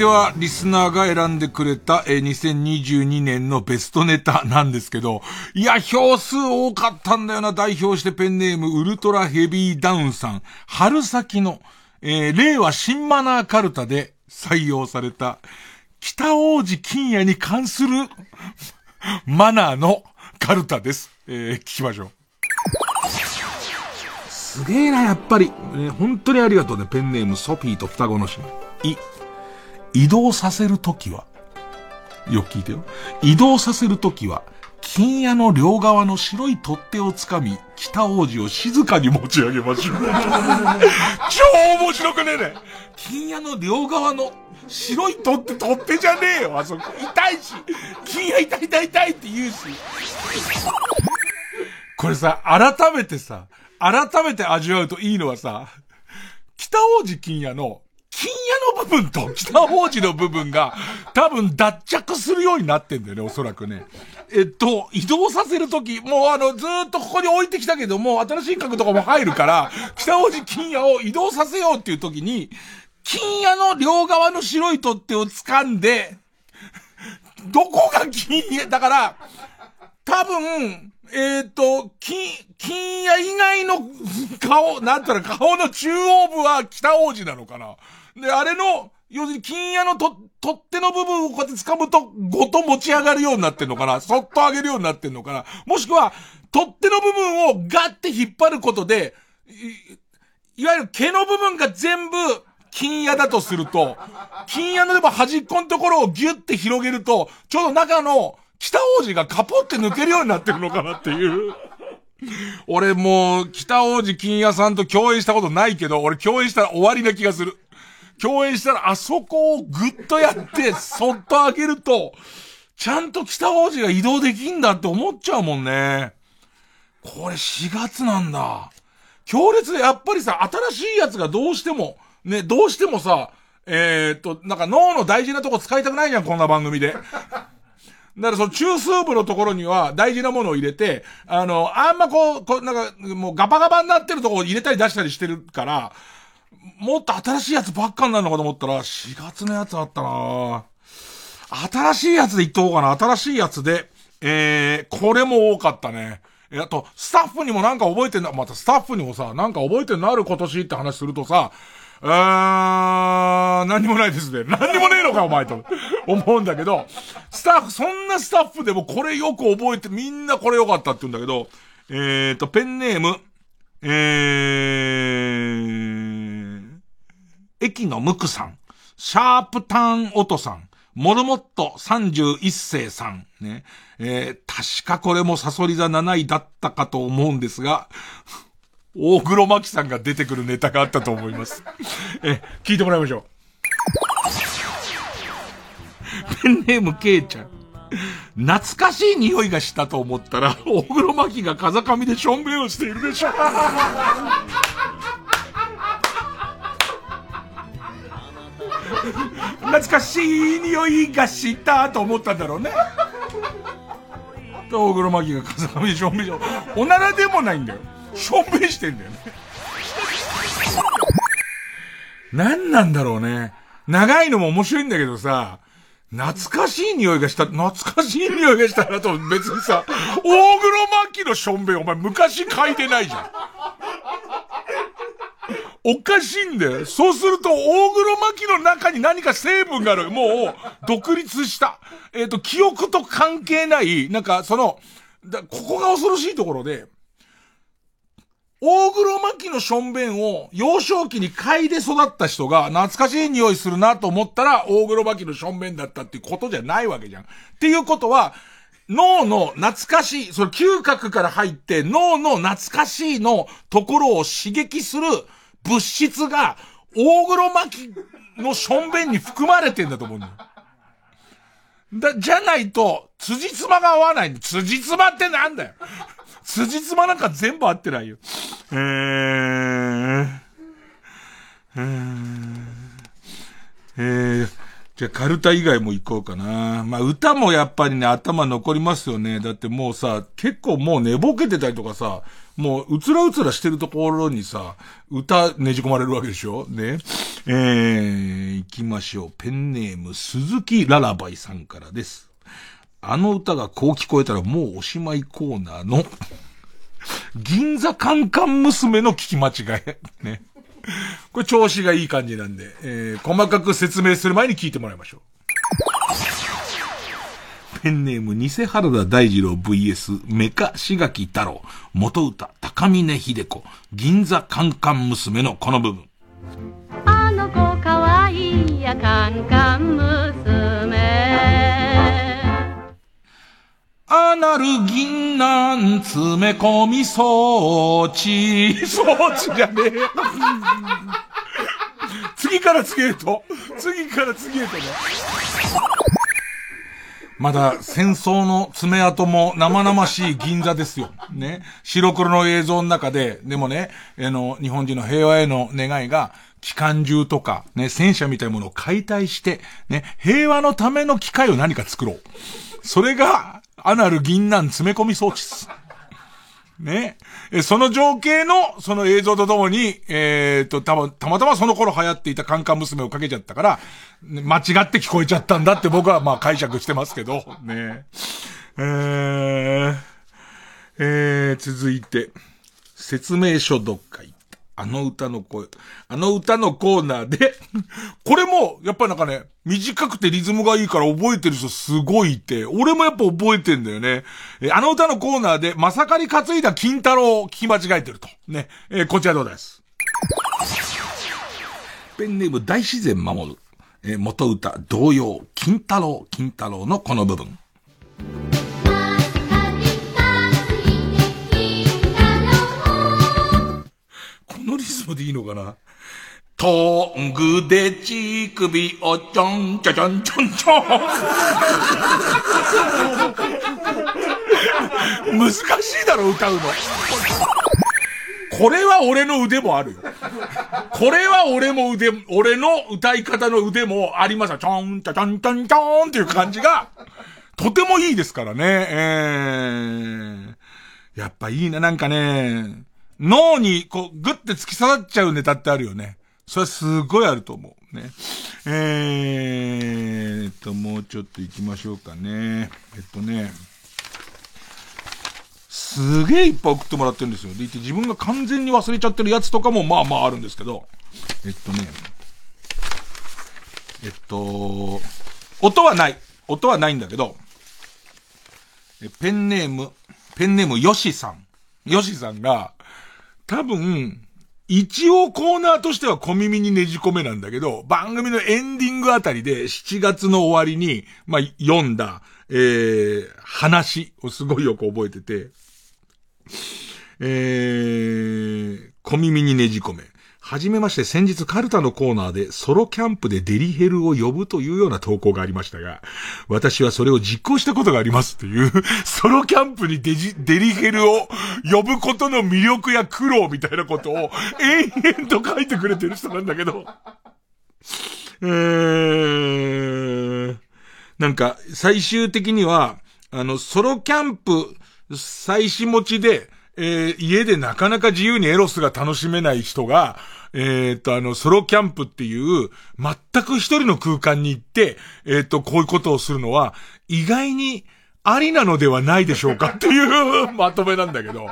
ては、リスナーが選んでくれた、えー、2022年のベストネタ なんですけど、いや、票数多かったんだよな、代表してペンネーム、ウルトラヘビーダウンさん、春先の、えー、令和新マナーカルタで採用された、北王子金也に関する、マナーのカルタです。えー、聞きましょう。すげえな、やっぱり。ね、本当にありがとうね。ペンネーム、ソフィーと双子の姉妹。い、移動させるときは、よく聞いてよ。移動させるときは、金屋の両側の白い取っ手をつかみ、北王子を静かに持ち上げましょう。超面白くねえね。金屋の両側の白い取っ手、取っ手じゃねえよ、あそこ。痛いし。金屋痛い痛い痛いって言うし。これさ、改めてさ、改めて味わうといいのはさ、北王子金屋の金屋の部分と北王子の部分が多分脱着するようになってんだよね、おそらくね。えっと、移動させるとき、もうあの、ずっとここに置いてきたけども、新しい家具とかも入るから、北王子金屋を移動させようっていうときに、金屋の両側の白い取っ手を掴んで、どこが金屋、だから、多分、えっ、ー、と、金、金屋以外の顔、なんたら顔の中央部は北王子なのかな。で、あれの、要するに金屋のと、取っ手の部分をこうやって掴むと、ごと持ち上がるようになってんのかな？そっと上げるようになってんのかな？もしくは、取っ手の部分をガッて引っ張ることで、い、いわゆる毛の部分が全部、金屋だとすると、金屋のでも端っこのところをギュッて広げると、ちょうど中の北王子がカポって抜けるようになってるのかなっていう。俺もう、北王子金屋さんと共演したことないけど、俺共演したら終わりな気がする。共演したらあそこをぐっとやって、そっと上げると、ちゃんと北王子が移動できんだって思っちゃうもんね。これ4月なんだ。強烈でやっぱりさ、新しいやつがどうしても、ね、どうしてもさ、えー、っと、なんか脳の大事なとこ使いたくないじゃん、こんな番組で。だからその中枢部のところには大事なものを入れて、あの、あんまこう、こうなんか、もうガバガバになってるとこを入れたり出したりしてるから、もっと新しいやつばっかになるのかと思ったら、4月のやつあったな新しいやつで言っとこうかな。新しいやつで、えー、これも多かったね。えあと、スタッフにもなんか覚えてんだ、またスタッフにもさ、なんか覚えてんのある今年って話するとさ、あーん、何もないですね。何にもねえのか、お前と。思うんだけど、スタッフ、そんなスタッフでもこれよく覚えて、みんなこれよかったって言うんだけど、えーと、ペンネーム、えー、駅のムクさん、シャープターンオトさん、モルモット31世さん、ね。えー、確かこれもサソリ座7位だったかと思うんですが、大黒摩季さんが出てくるネタがあったと思います。え、聞いてもらいましょう。ペンネームケイちゃん。懐かしい匂いがしたと思ったら、大黒摩季が風上でしょんべんをしているでしょ。懐かしい匂いがしたと思ったんだろうね。大黒摩季が風上でしょんべしょ。おならでもないんだよ。しょんべしてんだよね。何なんだろうね。長いのも面白いんだけどさ、懐かしい匂いがした、懐かしい匂いがしたなと別にさ、大黒摩季のしょんべんお前昔嗅いでないじゃん。おかしいんだよ。そうすると、大黒摩季の中に何か成分がある。もう、独立した。えっ、ー、と、記憶と関係ない、なんか、その、だここが恐ろしいところで、大黒摩季のしょんべんを幼少期に嗅いで育った人が懐かしい匂いするなと思ったら大黒摩季のしょんべんだったっていうことじゃないわけじゃん。っていうことは、脳の懐かしい、その嗅覚から入って脳の懐かしいのところを刺激する物質が大黒摩季のしょんべんに含まれてんだと思うんだよ。だ、じゃないと、辻褄が合わない辻褄ってなんだよ。辻褄なんか全部合ってないよ。えー、えー、えー、じゃあ、カルタ以外も行こうかな。まあ、歌もやっぱりね、頭残りますよね。だってもうさ、結構もう寝ぼけてたりとかさ、もう、うつらうつらしてるところにさ、歌ねじ込まれるわけでしょ？ね。えー、行きましょう。ペンネーム、鈴木ララバイさんからです。あの歌がこう聞こえたらもうおしまいコーナーの銀座カンカン娘の聞き間違い。ね。これ調子がいい感じなんで、えー、細かく説明する前に聞いてもらいましょう。ペンネーム、偽原田大二郎 VS、メカ志垣太郎、元歌、高峰秀子、銀座カンカン娘のこの部分。あの子かわいいやカンカン娘アナル銀杏詰め込み装置。装置じゃねえ。次から次へと、次から次へとね。まだ戦争の爪痕も生々しい銀座ですよ。ね。白黒の映像の中で、でもね、あの、日本人の平和への願いが、機関銃とか、ね、戦車みたいなものを解体して、ね、平和のための機械を何か作ろう。それが、アナル銀杏詰め込み装置です。ね。その情景の、その映像とともに、えー、と、たま、たまたまその頃流行っていたカンカン娘をかけちゃったから、間違って聞こえちゃったんだって僕はまあ解釈してますけど、ね。えー、えー、続いて、説明書読解。あの歌の声、あの歌のコーナーで これも、やっぱなんかね、短くてリズムがいいから覚えてる人すごいいて、俺もやっぱ覚えてんだよね。えあの歌のコーナーで、まさかり担いだ金太郎を聞き間違えてると。ね。えー、こちらでございます。ペンネーム大自然守る。えー、元歌、同様、金太郎、金太郎のこの部分。のリズムでいいのかな？トングで乳首をちょんちょちょんちょんちょん。難しいだろ、歌うの。これは俺の腕もあるよ。これは俺も腕、俺の歌い方の腕もありますよ。ちょんちょちょんちょんちょんっていう感じが、とてもいいですからね。えー、やっぱいいな、なんかね、脳にこう、ぐって突き刺さっちゃうネタってあるよね。それはすごいあると思う。ね。えーっと、もうちょっと行きましょうかね。えっとね。すげえいっぱい送ってもらってるんですよ。でいて自分が完全に忘れちゃってるやつとかもまあまああるんですけど。えっとね。えっと、音はない。音はないんだけど、ペンネーム、ペンネームヨシさん。ヨシさんが、多分、一応コーナーとしては小耳にねじ込めなんだけど、番組のエンディングあたりで7月の終わりに、まあ、読んだ、えー、話をすごいよく覚えてて、えー、小耳にねじ込め。はじめまして先日カルタのコーナーでソロキャンプでデリヘルを呼ぶというような投稿がありましたが、私はそれを実行したことがありますという、ソロキャンプにデジ、デリヘルを呼ぶことの魅力や苦労みたいなことを延々と書いてくれてる人なんだけど、えー、なんか最終的には、あの、ソロキャンプ最始持ちで、えー、家でなかなか自由にエロスが楽しめない人が、えっ、と、あの、ソロキャンプっていう、全く一人の空間に行って、えっ、と、こういうことをするのは、意外にありなのではないでしょうかっていう まとめなんだけど、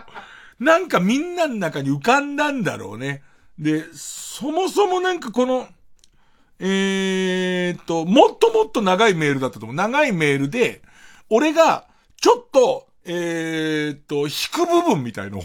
なんかみんなの中に浮かんだんだろうね。で、そもそもなんかこの、えー、っと、もっともっと長いメールだったと思う。長いメールで、俺が、ちょっと、えー、っと、引く部分みたいのを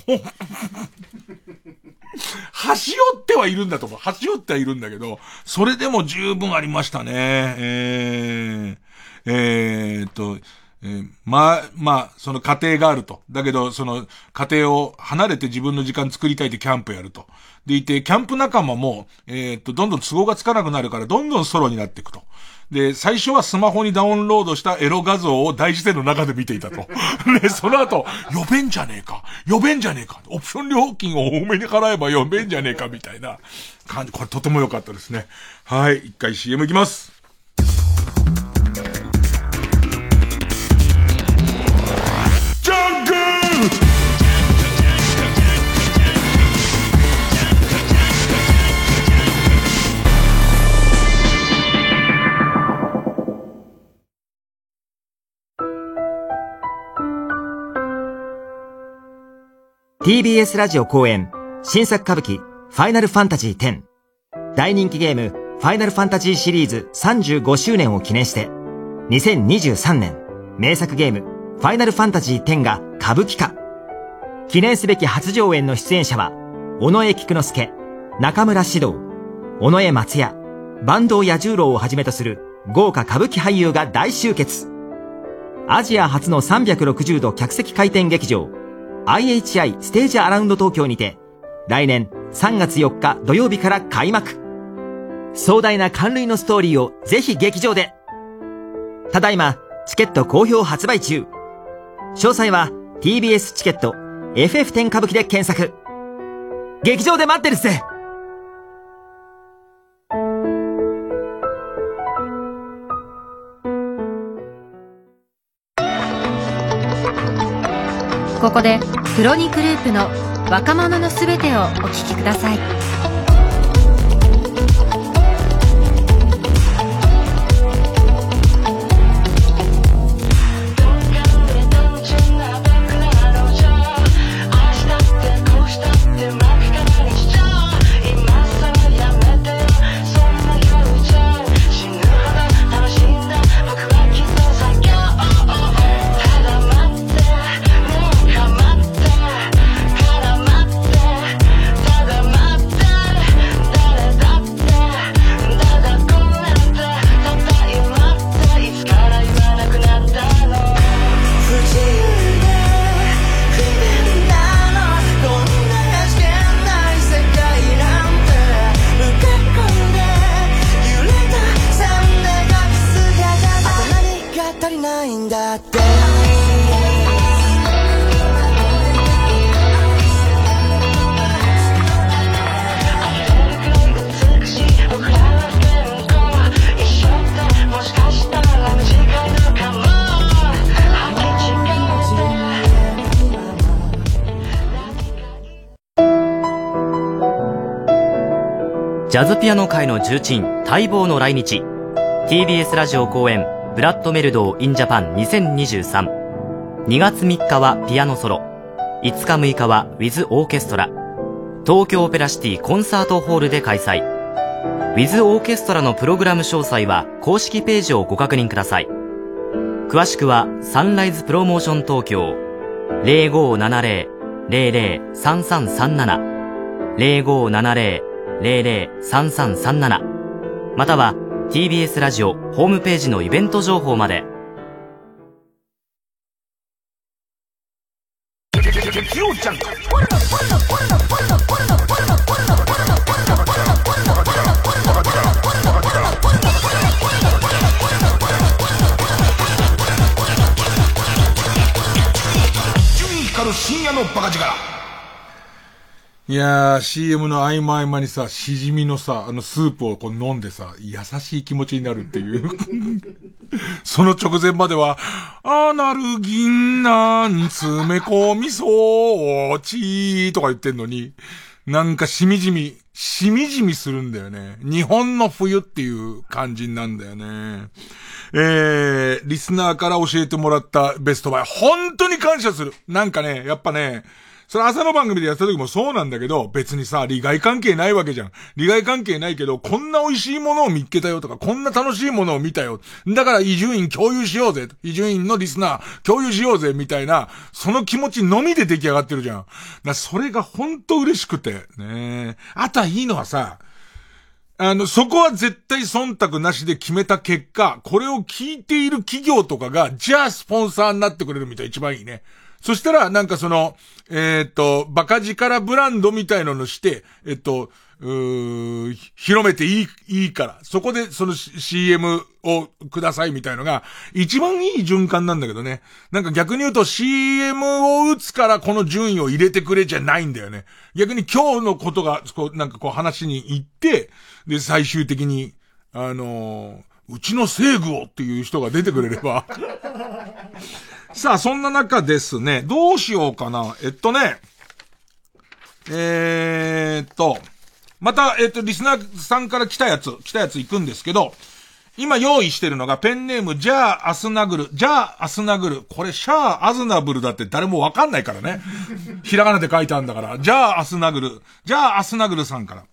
端折ってはいるんだと思う。端折ってはいるんだけど、それでも十分ありましたね。えー、えー、っと、えー、まあ、まあ、その家庭があると。だけど、その家庭を離れて自分の時間作りたいってキャンプやると。でいて、キャンプ仲間も、えー、っと、どんどん都合がつかなくなるから、どんどんソロになっていくと。で、最初はスマホにダウンロードしたエロ画像を大事典の中で見ていたと。で、その後、呼べんじゃねえか呼べんじゃねえかオプション料金を多めに払えば呼べんじゃねえかみたいな感じ。これとても良かったですね。はい、一回 CM いきます。TBS ラジオ公演新作歌舞伎ファイナルファンタジー10大人気ゲームファイナルファンタジーシリーズ35周年を記念して2023年名作ゲーム、ファイナルファンタジー10が歌舞伎化。記念すべき初上演の出演者は、尾上菊之助、中村獅童、尾上松也、坂東彌十郎をはじめとする豪華歌舞伎俳優が大集結。アジア初の360度客席回転劇場、IHI ステージアラウンド東京にて、来年3月4日土曜日から開幕。壮大な関類のストーリーをぜひ劇場で。ただいま、チケット好評発売中。詳細は TBS チケット FF10 歌舞伎で検索。劇場で待ってるっすここでプロニクループの若者のすべてをお聴きください。ジャズピアノ界の重鎮、待望の来日。TBS ラジオ公演、ブラッドメルドー in Japan 2023。2月3日はピアノソロ。5日6日はウィズ・オーケストラ。東京オペラシティコンサートホールで開催。ウィズ・オーケストラのプログラム詳細は公式ページをご確認ください。詳しくはサンライズプロモーション東京0570-003337 0570-003337または TBS ラジオホームページのイベント情報まで。光深夜のバカ力。いやー、CM の合間合間にさ、しじみのさ、あのスープをこう飲んでさ、優しい気持ちになるっていう。その直前までは、アナル銀杏詰め込みそうちとか言ってんのに、なんかしみじみ、しみじみするんだよね。日本の冬っていう感じなんだよね。えー、リスナーから教えてもらったベストバイ、本当に感謝する。なんかね、やっぱね、それ朝の番組でやった時もそうなんだけど、別にさ、利害関係ないわけじゃん。利害関係ないけど、こんな美味しいものを見っけたよとか、こんな楽しいものを見たよ。だから伊集院共有しようぜ。伊集院のリスナー共有しようぜ、みたいな、その気持ちのみで出来上がってるじゃん。だそれがほんと嬉しくて、ねあとはいいのはさ、あの、そこは絶対忖度なしで決めた結果、これを聞いている企業とかが、じゃあスポンサーになってくれるみたい一番いいね。そしたら、なんかその、えっ、と、バカ力ブランドみたいなのして、えっと、う広めていい、いいから、そこでその CM をくださいみたいのが、一番いい循環なんだけどね。なんか逆に言うと CM を打つからこの順位を入れてくれじゃないんだよね。逆に今日のことが、こう、なんかこう話に行って、で、最終的に、あのー、うちの聖具をっていう人が出てくれればさあ、そんな中ですね、どうしようかな。えっとね、えー、っと、また、えっと、リスナーさんから来たやつ、来たやつ行くんですけど、今用意してるのがペンネーム、じゃあ、アスナグル、じゃあ、アスナグル。これ、シャア、アズナブルだって誰もわかんないからね。ひらがなで書いてあるんだから。じゃあ、アスナグル。じゃあ、アスナグルさんから。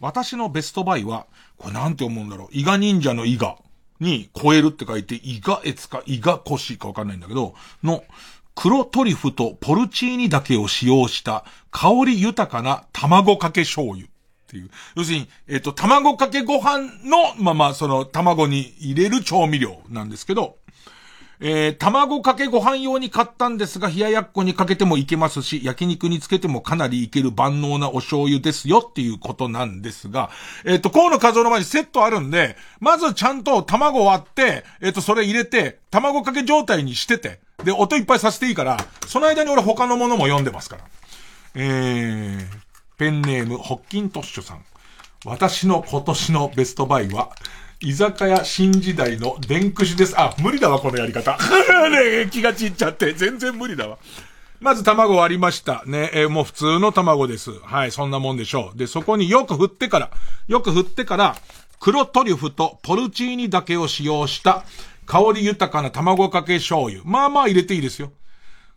私のベストバイは、これなんて思うんだろう。伊賀忍者の伊賀。に超えるって書いて、イガエツかイガコシかわかんないんだけど、の、黒トリュフとポルチーニだけを使用した香り豊かな卵かけ醤油っていう。要するに、えっ、と、卵かけご飯の、まま、その、卵に入れる調味料なんですけど、えー、卵かけご飯用に買ったんですが、冷ややっこにかけてもいけますし、焼肉につけてもかなりいける万能なお醤油ですよっていうことなんですが、えっ、と、河野和夫の前にセットあるんで、まずちゃんと卵割って、えっ、と、それ入れて、卵かけ状態にしてて、で、音いっぱいさせていいから、その間に俺他のものも読んでますから。えー、ペンネーム、ホッキントッシュさん。私の今年のベストバイは、居酒屋新時代の電駆師です。あ、無理だわ、このやり方。ね気が散っちゃって。全然無理だわ。まず卵割りました。ね、えー、もう普通の卵です。はい、そんなもんでしょう。で、そこによく振ってから、よく振ってから、黒トリュフとポルチーニだけを使用した香り豊かな卵かけ醤油。まあまあ入れていいですよ。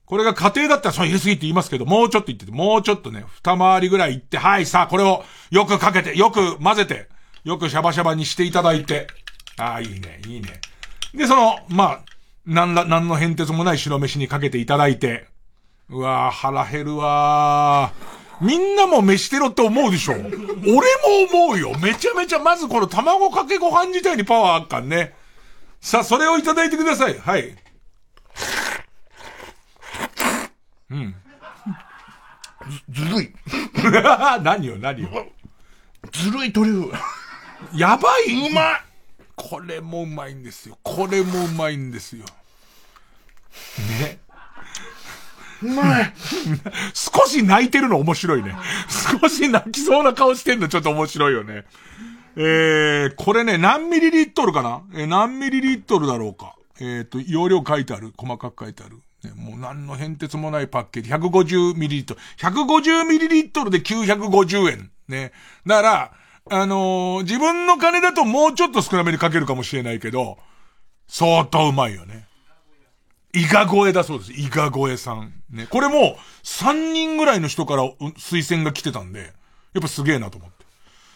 これが家庭だったらそう入れすぎって言いますけど、もうちょっと言ってて、もうちょっとね、二回りぐらい行って、はい、さあこれをよくかけて、よく混ぜて、よくシャバシャバにしていただいて。ああ、いいね、いいね。で、その、まあ、なんら、なんの変哲もない白飯にかけていただいて。うわぁ、腹減るわー。みんなも飯テロって思うでしょ俺も思うよ。めちゃめちゃ、まずこの卵かけご飯自体にパワーあっかんね。さあ、それをいただいてください。はい。うん。ず、ずるい。何よ、何よ。ずるいトリュフ。やばいうまいこれもうまいんですよ。これもうまいんですよ。ね。うまい 少し泣いてるの面白いね。少し泣きそうな顔してんのちょっと面白いよね。えー、これね、何ミリリットルかな？えー、何ミリリットルだろうか？えっ、ー、と、容量書いてある。細かく書いてある。ね、もう何の変哲もないパッケージ。150ミリリットル。150ミリリットルで950円。ね。だから、あのー、自分の金だともうちょっと少なめにかけるかもしれないけど、相当うまいよね。イガ声だそうです。イガ声さん。ね。これも、3人ぐらいの人から推薦が来てたんで、やっぱすげえなと思って。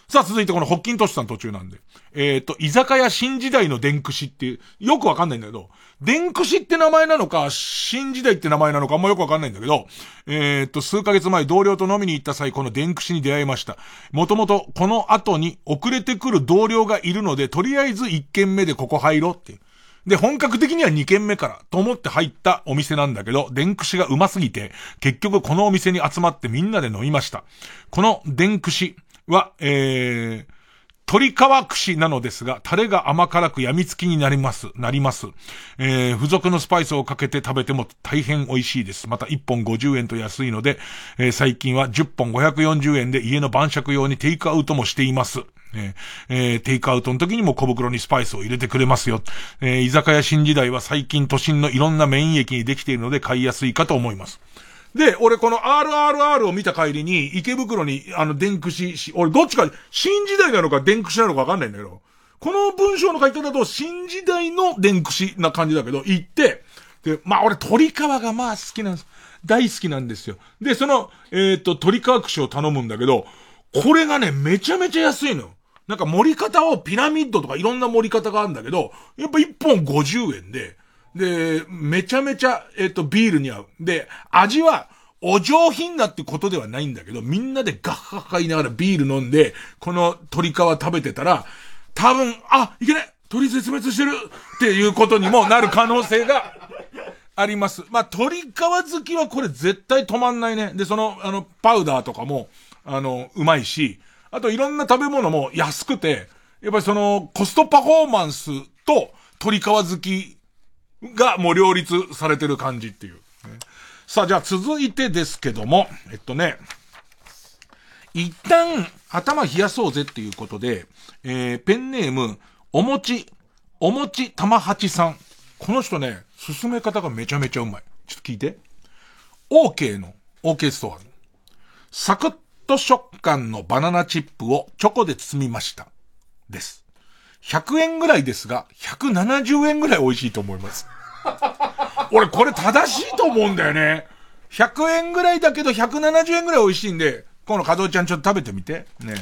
さあ、続いてこのホッキントシさん途中なんで。えっ、ー、と、居酒屋新時代の電駆っていう、よくわかんないんだけど、電駆って名前なのか、新時代って名前なのかあんまよくわかんないんだけど、えっ、ー、と、数ヶ月前同僚と飲みに行った際、この電駆に出会いました。もともと、この後に遅れてくる同僚がいるので、とりあえず1軒目でここ入ろうってで、本格的には2軒目からと思って入ったお店なんだけど、電駆がうますぎて、結局このお店に集まってみんなで飲みました。この電駆、は、えー、鶏皮串なのですが、タレが甘辛く病みつきになります、なります。えー、付属のスパイスをかけて食べても大変美味しいです。また1本50円と安いので、えー、最近は10本540円で家の晩酌用にテイクアウトもしています。えー、テイクアウトの時にも小袋にスパイスを入れてくれますよ。えー、居酒屋新時代は最近都心のいろんなメイン駅にできているので買いやすいかと思います。で、俺この RRR を見た帰りに、池袋に、あの、電駆士、俺どっちか、新時代なのか電駆士なのかわかんないんだけど、この文章の書き方だと、新時代の電駆士な感じだけど、行って、で、まあ俺鳥皮がまあ好きなんです。大好きなんですよ。で、その、えっ、ー、と、鳥皮串を頼むんだけど、これがね、めちゃめちゃ安いのよ。なんか盛り方をピラミッドとかいろんな盛り方があるんだけど、やっぱ1本50円で、で、めちゃめちゃ、えっ、と、ビールに合う。で、味は、お上品なってことではないんだけど、みんなでガッハッハ言いながらビール飲んで、この鶏皮食べてたら、多分、あ、いけない鳥絶滅してるっていうことにもなる可能性があります。まあ、鶏皮好きはこれ絶対止まんないね。で、その、あの、パウダーとかも、あの、うまいし、あといろんな食べ物も安くて、やっぱりその、コストパフォーマンスと鶏皮好きがもう両立されてる感じっていう。さあ、じゃあ続いてですけども、えっとね、一旦頭冷やそうぜっていうことで、えー、ペンネーム、おもち、おもち玉八さん。この人ね、進め方がめちゃめちゃうまい。ちょっと聞いて。OK の、OK ストア。サクッと食感のバナナチップをチョコで包みました。です。100円ぐらいですが、170円ぐらい美味しいと思います。俺これ正しいと思うんだよね。100円ぐらいだけど170円ぐらい美味しいんで、この加藤ちゃんちょっと食べてみて。ね。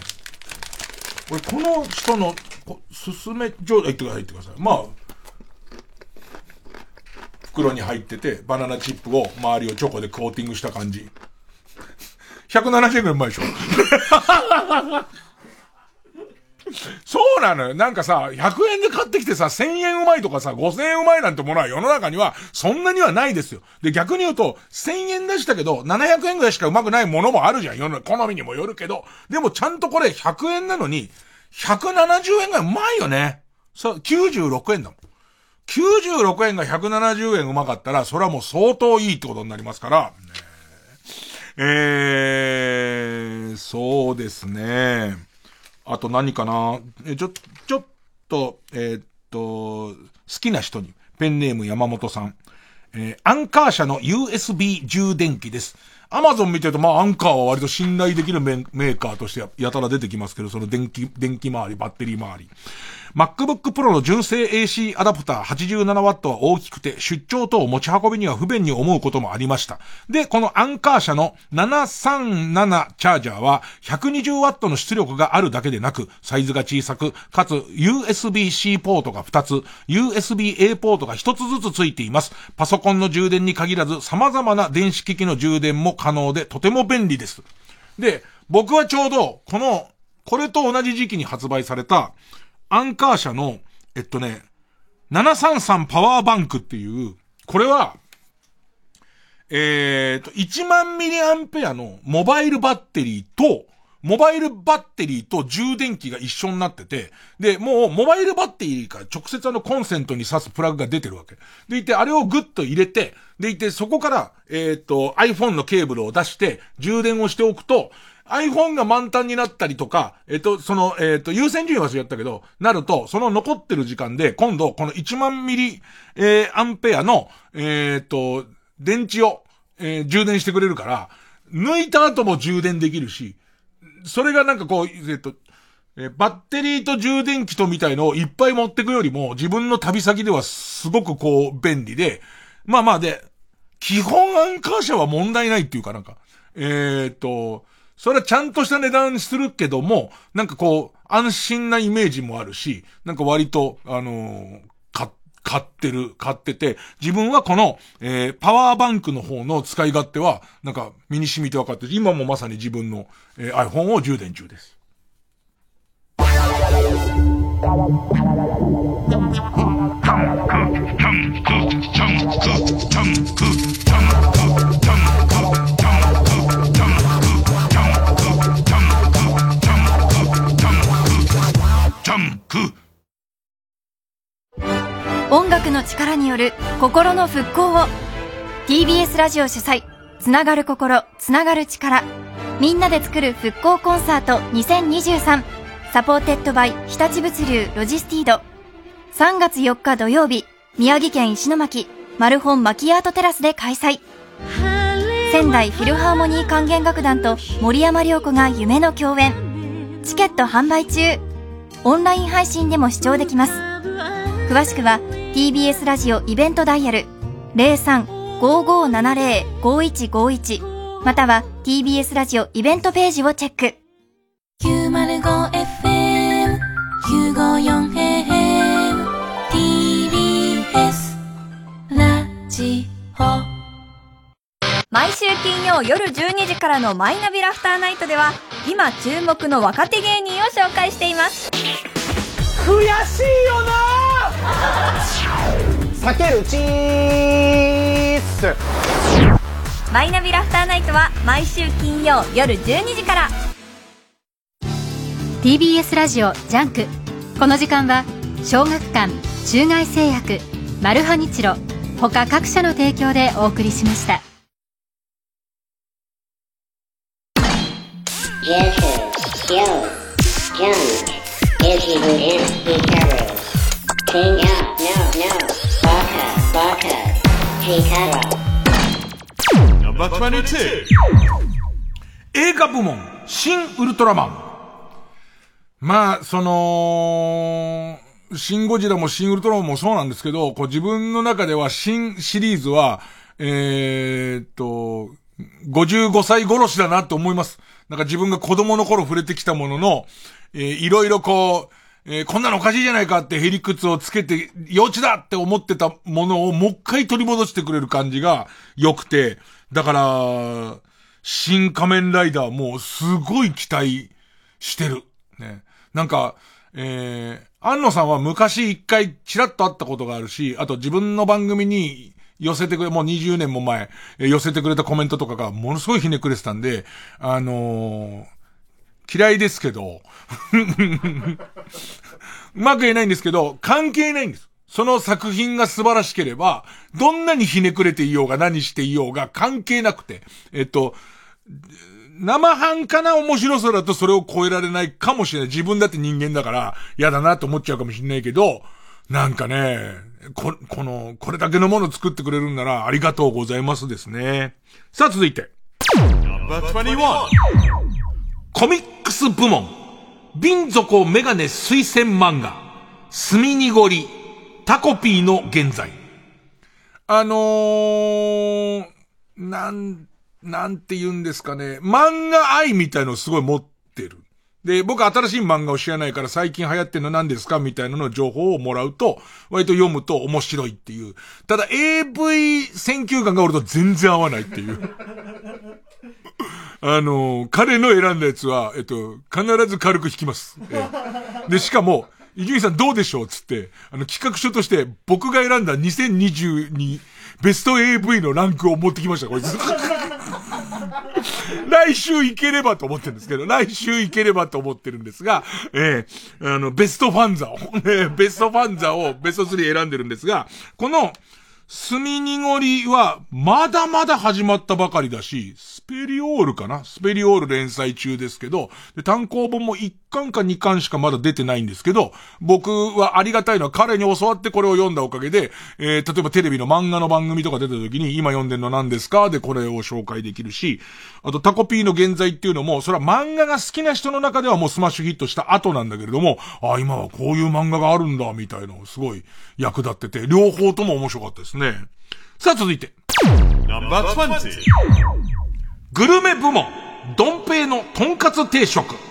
俺この人のこすすめ、ちょうだいってください、言ってください。まあ、袋に入ってて、バナナチップを周りをチョコでコーティングした感じ。170円ぐらいうまいでしょそうなのよ。なんかさ、100円で買ってきてさ、1000円うまいとかさ、5000円うまいなんてものは世の中には、そんなにはないですよ。で、逆に言うと、1000円出したけど、700円ぐらいしかうまくないものもあるじゃん。世の好みにもよるけど。でもちゃんとこれ100円なのに、170円がうまいよね。そう、96円だもん。96円が170円うまかったら、それはもう相当いいってことになりますから。えー、そうですね。あと何かな？え、ちょ、ちょっと、えー、っと、好きな人に、ペンネーム山本さん。えー、アンカー社の USB 充電器です。アマゾン見てると、まあ、アンカーは割と信頼できるメーカーとしてやたら出てきますけど、その電気、電気周り、バッテリー周り。MacBook Pro の純正 AC アダプター 87W は大きくて出張等持ち運びには不便に思うこともありました。で、このアンカー社の737チャージャーは 120W の出力があるだけでなく、サイズが小さく、かつ USB-C ポートが2つ、USB-A ポートが1つずつついています。パソコンの充電に限らず様々な電子機器の充電も可能でとても便利です。で、僕はちょうど、この、これと同じ時期に発売された、アンカー社の、えっとね、733パワーバンクっていう、これは、えー、と、1万ミリアンペアのモバイルバッテリーと、モバイルバッテリーと充電器が一緒になってて、で、もう、モバイルバッテリーから直接あのコンセントに挿すプラグが出てるわけ。でいて、あれをグッと入れて、でいて、そこから、えっ、と、iPhone のケーブルを出して、充電をしておくと、iPhone が満タンになったりとか、えっと、その、えっと、優先順位はそうやったけど、なると、その残ってる時間で、今度、この1万ミリ、えー、アンペアの、えー、っと、電池を、えー、充電してくれるから、抜いた後も充電できるし、それがなんかこう、えっと、えバッテリーと充電器とみたいのをいっぱい持ってくよりも、自分の旅先ではすごくこう、便利で、まあまあで、基本アンカー車は問題ないっていうかなんか、えー、っと、それはちゃんとした値段にするけども、なんかこう、安心なイメージもあるし、なんか割と、あのー、買、買ってる、買ってて、自分はこの、えー、パワーバンクの方の使い勝手は、なんか身に染みて分かって今もまさに自分の、えー、iPhone を充電中です。音楽の力による心の復興を。TBS ラジオ主催。つながる心つながる力。みんなで作る復興コンサート2023 supported by 日立物流ロジスティード。3月4日土曜日宮城県石巻マルホンマキアートテラスで開催。仙台フィルハーモニー管弦楽団と森山良子が夢の共演。チケット販売中。オンライン配信でも視聴できます。詳しくは TBS ラジオイベントダイヤル03-5570-5151または TBS ラジオイベントページをチェック。905FM954AM TBS ラジオ。毎週金曜夜12時からのマイナビラフターナイトでは今注目の若手芸人を紹介しています。悔しいよな避けるチースマイナビラフターナイトは毎週金曜夜12時から TBS ラジオジャンクこの時間は小学館中外製薬マルハニチロ他各社の提供でお送りしました映画部門、新ウルトラマン。まあ、その、シンゴジラもシンウルトラマンもそうなんですけど、こう自分の中では新シリーズは、えー、っと、55歳殺しだなって思います。なんか自分が子供の頃触れてきたものの、えー、いろいろこう、えー、こんなのおかしいじゃないかってヘリクツをつけて、幼稚だって思ってたものをもう一回取り戻してくれる感じが良くて、だから、新仮面ライダーもうすごい期待してる。ね。なんか、えー、安野さんは昔一回チラッと会ったことがあるし、あと自分の番組に寄せてくれ、もう20年も前、寄せてくれたコメントとかがものすごいひねくれてたんで、あのー嫌いですけど、うまく言えないんですけど、関係ないんです。その作品が素晴らしければ、どんなにひねくれていようが何していようが関係なくて、えっと、生半可な面白さだとそれを超えられないかもしれない。自分だって人間だから、嫌だなと思っちゃうかもしれないけど、なんかね、こ、この、これだけのもの作ってくれるんならありがとうございますですね。さあ続いて。コミックス部門、瓶底メガネ推薦漫画、墨濁り、タコピーの現在。あのー、なん、なんて言うんですかね、漫画愛みたいのをすごい持ってる。で、僕新しい漫画を知らないから最近流行ってんの何ですかみたいなの情報をもらうと、割と読むと面白いっていう。ただ AV 選球眼が俺と全然合わないっていう。あの、彼の選んだやつは、えっと、必ず軽く引きます。えで、しかも、伊集院さんどうでしょうつって、あの、企画書として僕が選んだ2022ベスト AV のランクを持ってきました、こいつ。来週行ければと思ってるんですけど、来週行ければと思ってるんですが、ええー、あの、ベストファンザを、ね、ベストファンザをベスト3選んでるんですが、この、墨濁りは、まだまだ始まったばかりだし、スペリオールかな？スペリオール連載中ですけど、単行本も1巻か2巻しかまだ出てないんですけど、僕はありがたいのは彼に教わってこれを読んだおかげで、えー、例えばテレビの漫画の番組とか出た時に、今読んでんの何ですか？でこれを紹介できるし、あとタコピーの現在っていうのも、それは漫画が好きな人の中ではもうスマッシュヒットした後なんだけれども、あ、今はこういう漫画があるんだ、みたいなのをすごい役立ってて、両方とも面白かったですね。さあ続いて。グルメ部門、ドンペイのとんかつ定食。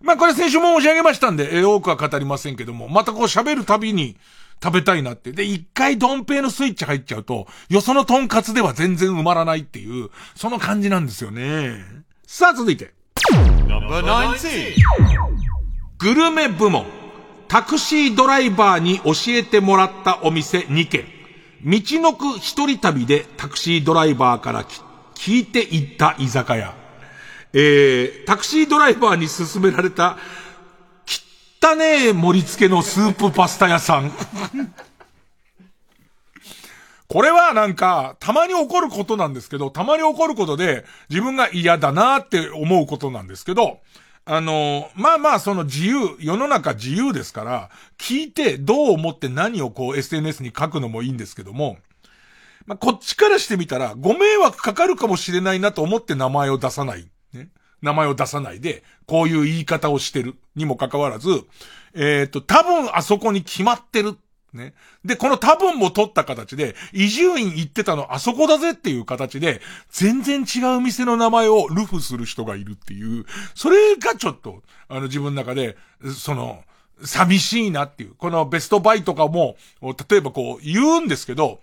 まあこれ先週も申し上げましたんで、えー、多くは語りませんけども、またこう喋るたびに食べたいなって。で、一回ドンペイのスイッチ入っちゃうと、よそのとんかつでは全然埋まらないっていう、その感じなんですよね。さあ続いて。グルメ部門。タクシードライバーに教えてもらったお店2軒。道のく一人旅でタクシードライバーから聞いていった居酒屋。えー、タクシードライバーに勧められた、汚ねえ盛り付けのスープパスタ屋さん。これはなんか、たまに起こることなんですけど、たまに起こることで、自分が嫌だなって思うことなんですけど、あの、まあまあその自由、世の中自由ですから、聞いてどう思って何をこう SNS に書くのもいいんですけども、まあこっちからしてみたら、ご迷惑かかるかもしれないなと思って名前を出さない。名前を出さないで、こういう言い方をしてるにもかかわらず、えっ、ー、と、多分あそこに決まってるね。で、この多分も取った形で、移住院行ってたのあそこだぜっていう形で、全然違う店の名前をルフする人がいるっていう、それがちょっと、あの自分の中で、その、寂しいなっていう。このベストバイとかも、例えばこう言うんですけど、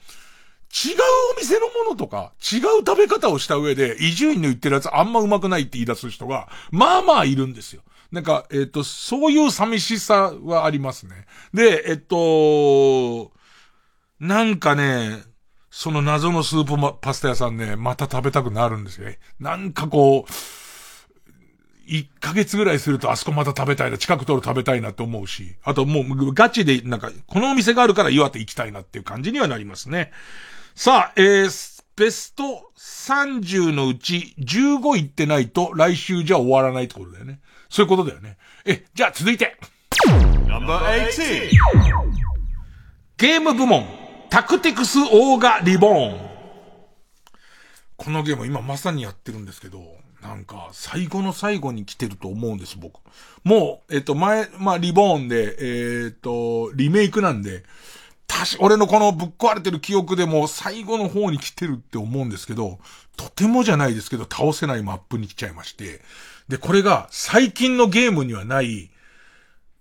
違うお店のものとか、違う食べ方をした上で、伊集院の言ってるやつあんまうまくないって言い出す人が、まあまあいるんですよ。なんか、えっ、ー、と、そういう寂しさはありますね。で、えっと、なんかね、その謎のスープパスタ屋さんね、また食べたくなるんですよね。なんかこう、1ヶ月ぐらいするとあそこまた食べたいな、近く通る食べたいなって思うし、あともうガチでなんか、このお店があるから岩手行きたいなっていう感じにはなりますね。さあ、えー、ベスト30のうち15いってないと来週じゃ終わらないってことだよね。そういうことだよね。え、じゃあ続いて。ゲーム部門、タクティクスオーガリボーン。このゲーム今まさにやってるんですけど、なんか最後の最後に来てると思うんです、僕。もう、えっと前、まあリボーンで、えっと、リメイクなんで、たし、俺のこのぶっ壊れてる記憶でも最後の方に来てるって思うんですけど、とてもじゃないですけど倒せないマップに来ちゃいまして、で、これが最近のゲームにはない、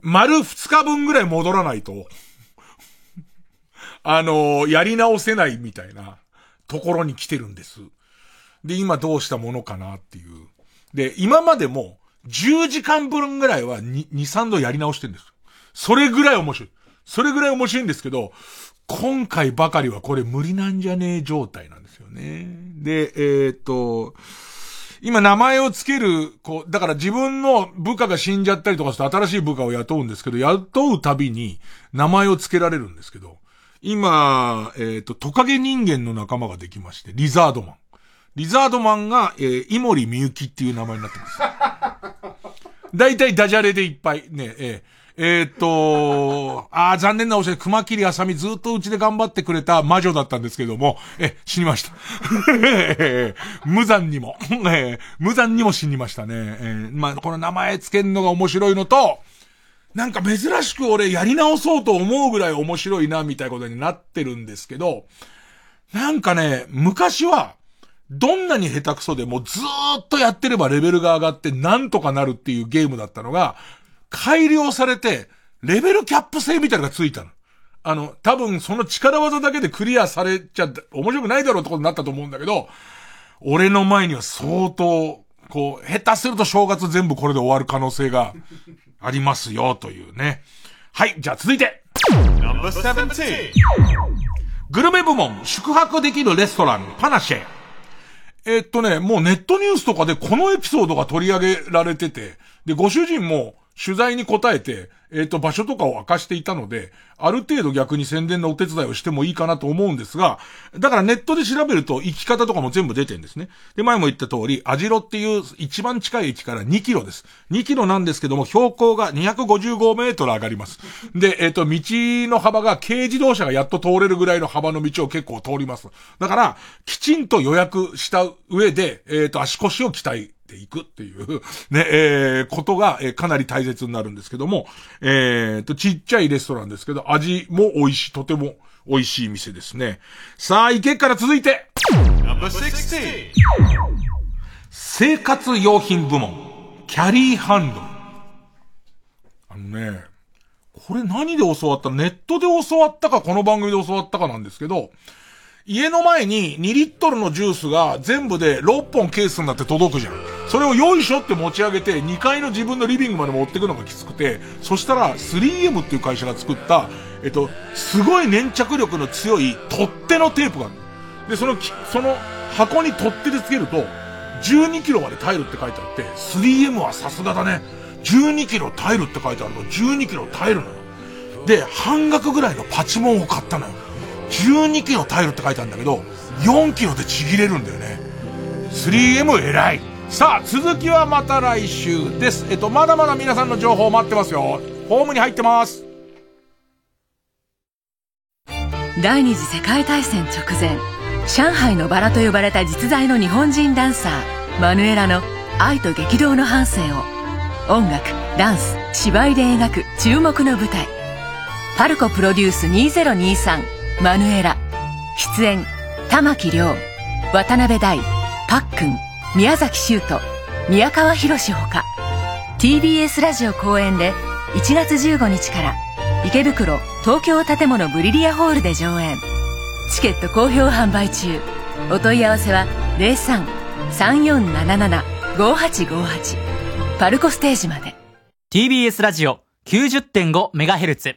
丸2日分ぐらい戻らないと、あのー、やり直せないみたいなところに来てるんです。で、今どうしたものかなっていう。で、今までも10時間分ぐらいは2、2 3度やり直してるんです。それぐらい面白い。それぐらい面白いんですけど、今回ばかりはこれ無理なんじゃねえ状態なんですよね。で、えー、っと、今名前をつける、こう、だから自分の部下が死んじゃったりとかすると新しい部下を雇うんですけど、雇うたびに名前をつけられるんですけど、今、えっ、と、トカゲ人間の仲間ができまして、リザードマン。リザードマンが、えー、イモリミユキっていう名前になってます。大体ダジャレでいっぱい。ね、えーえー、っと、ああ、残念なお知らせ、熊切あさみずっとうちで頑張ってくれた魔女だったんですけども、え、死にました。無残にも、えー、無残にも死にましたね。えー、まあ、この名前つけるのが面白いのと、なんか珍しく俺やり直そうと思うぐらい面白いな、みたいなことになってるんですけど、なんかね、昔は、どんなに下手くそでもずーっとやってればレベルが上がってなんとかなるっていうゲームだったのが、改良されて、レベルキャップ制みたいなのがついたの。あの、多分その力技だけでクリアされちゃ、面白くないだろうってことになったと思うんだけど、俺の前には相当、こう、下手すると正月全部これで終わる可能性がありますよ、というね。はい、じゃあ続いて。グルメ部門、宿泊できるレストラン、パナシェ。えー、っとね、もうネットニュースとかでこのエピソードが取り上げられてて、で、ご主人も、取材に答えて、えっ、ー、と、場所とかを明かしていたので、ある程度逆に宣伝のお手伝いをしてもいいかなと思うんですが、だからネットで調べると行き方とかも全部出てるんですね。で、前も言った通り、アジロっていう一番近い駅から2キロです。2キロなんですけども、標高が255メートル上がります。で、えっ、ー、と、道の幅が軽自動車がやっと通れるぐらいの幅の道を結構通ります。だから、きちんと予約した上で、えっ、ー、と、足腰を鍛えていくっていう、ね、えー、ことが、えー、かなり大切になるんですけども、えー、と、ちっちゃいレストランですけど、味も美味しい、とても美味しい店ですね。さあ、行けから続いて、生活用品部門、キャリーハンドル。あのね、これ何で教わった？ネットで教わったか、この番組で教わったかなんですけど、家の前に2リットルのジュースが全部で6本ケースになって届くじゃん。それをよいしょって持ち上げて2階の自分のリビングまで持ってくのがきつくて、そしたら 3M っていう会社が作った、えっと、すごい粘着力の強い取っ手のテープがある。で、その、その箱に取っ手でつけると、12キロまで耐えるって書いてあって、3M はさすがだね。12キロ耐えるって書いてあると12キロ耐えるのよ。で、半額ぐらいのパチモンを買ったのよ。12キロ耐えるって書いてあるんだけど、4キロでちぎれるんだよね。3M 偉い。さあ、続きはまた来週です。えっと、まだまだ皆さんの情報待ってますよ。ホームに入ってます。第二次世界大戦直前、上海のバラと呼ばれた実在の日本人ダンサー、マヌエラの愛と激動の半生を、音楽、ダンス、芝居で描く注目の舞台。パルコプロデュース2023マヌエラ。出演玉木亮渡辺大パックン宮崎修斗宮川博ほか。TBS ラジオ公演で1月15日から池袋東京建物ブリリアホールで上演。チケット好評販売中。お問い合わせは03-3477-5858パルコステージまで。TBS ラジオ 90.5MHz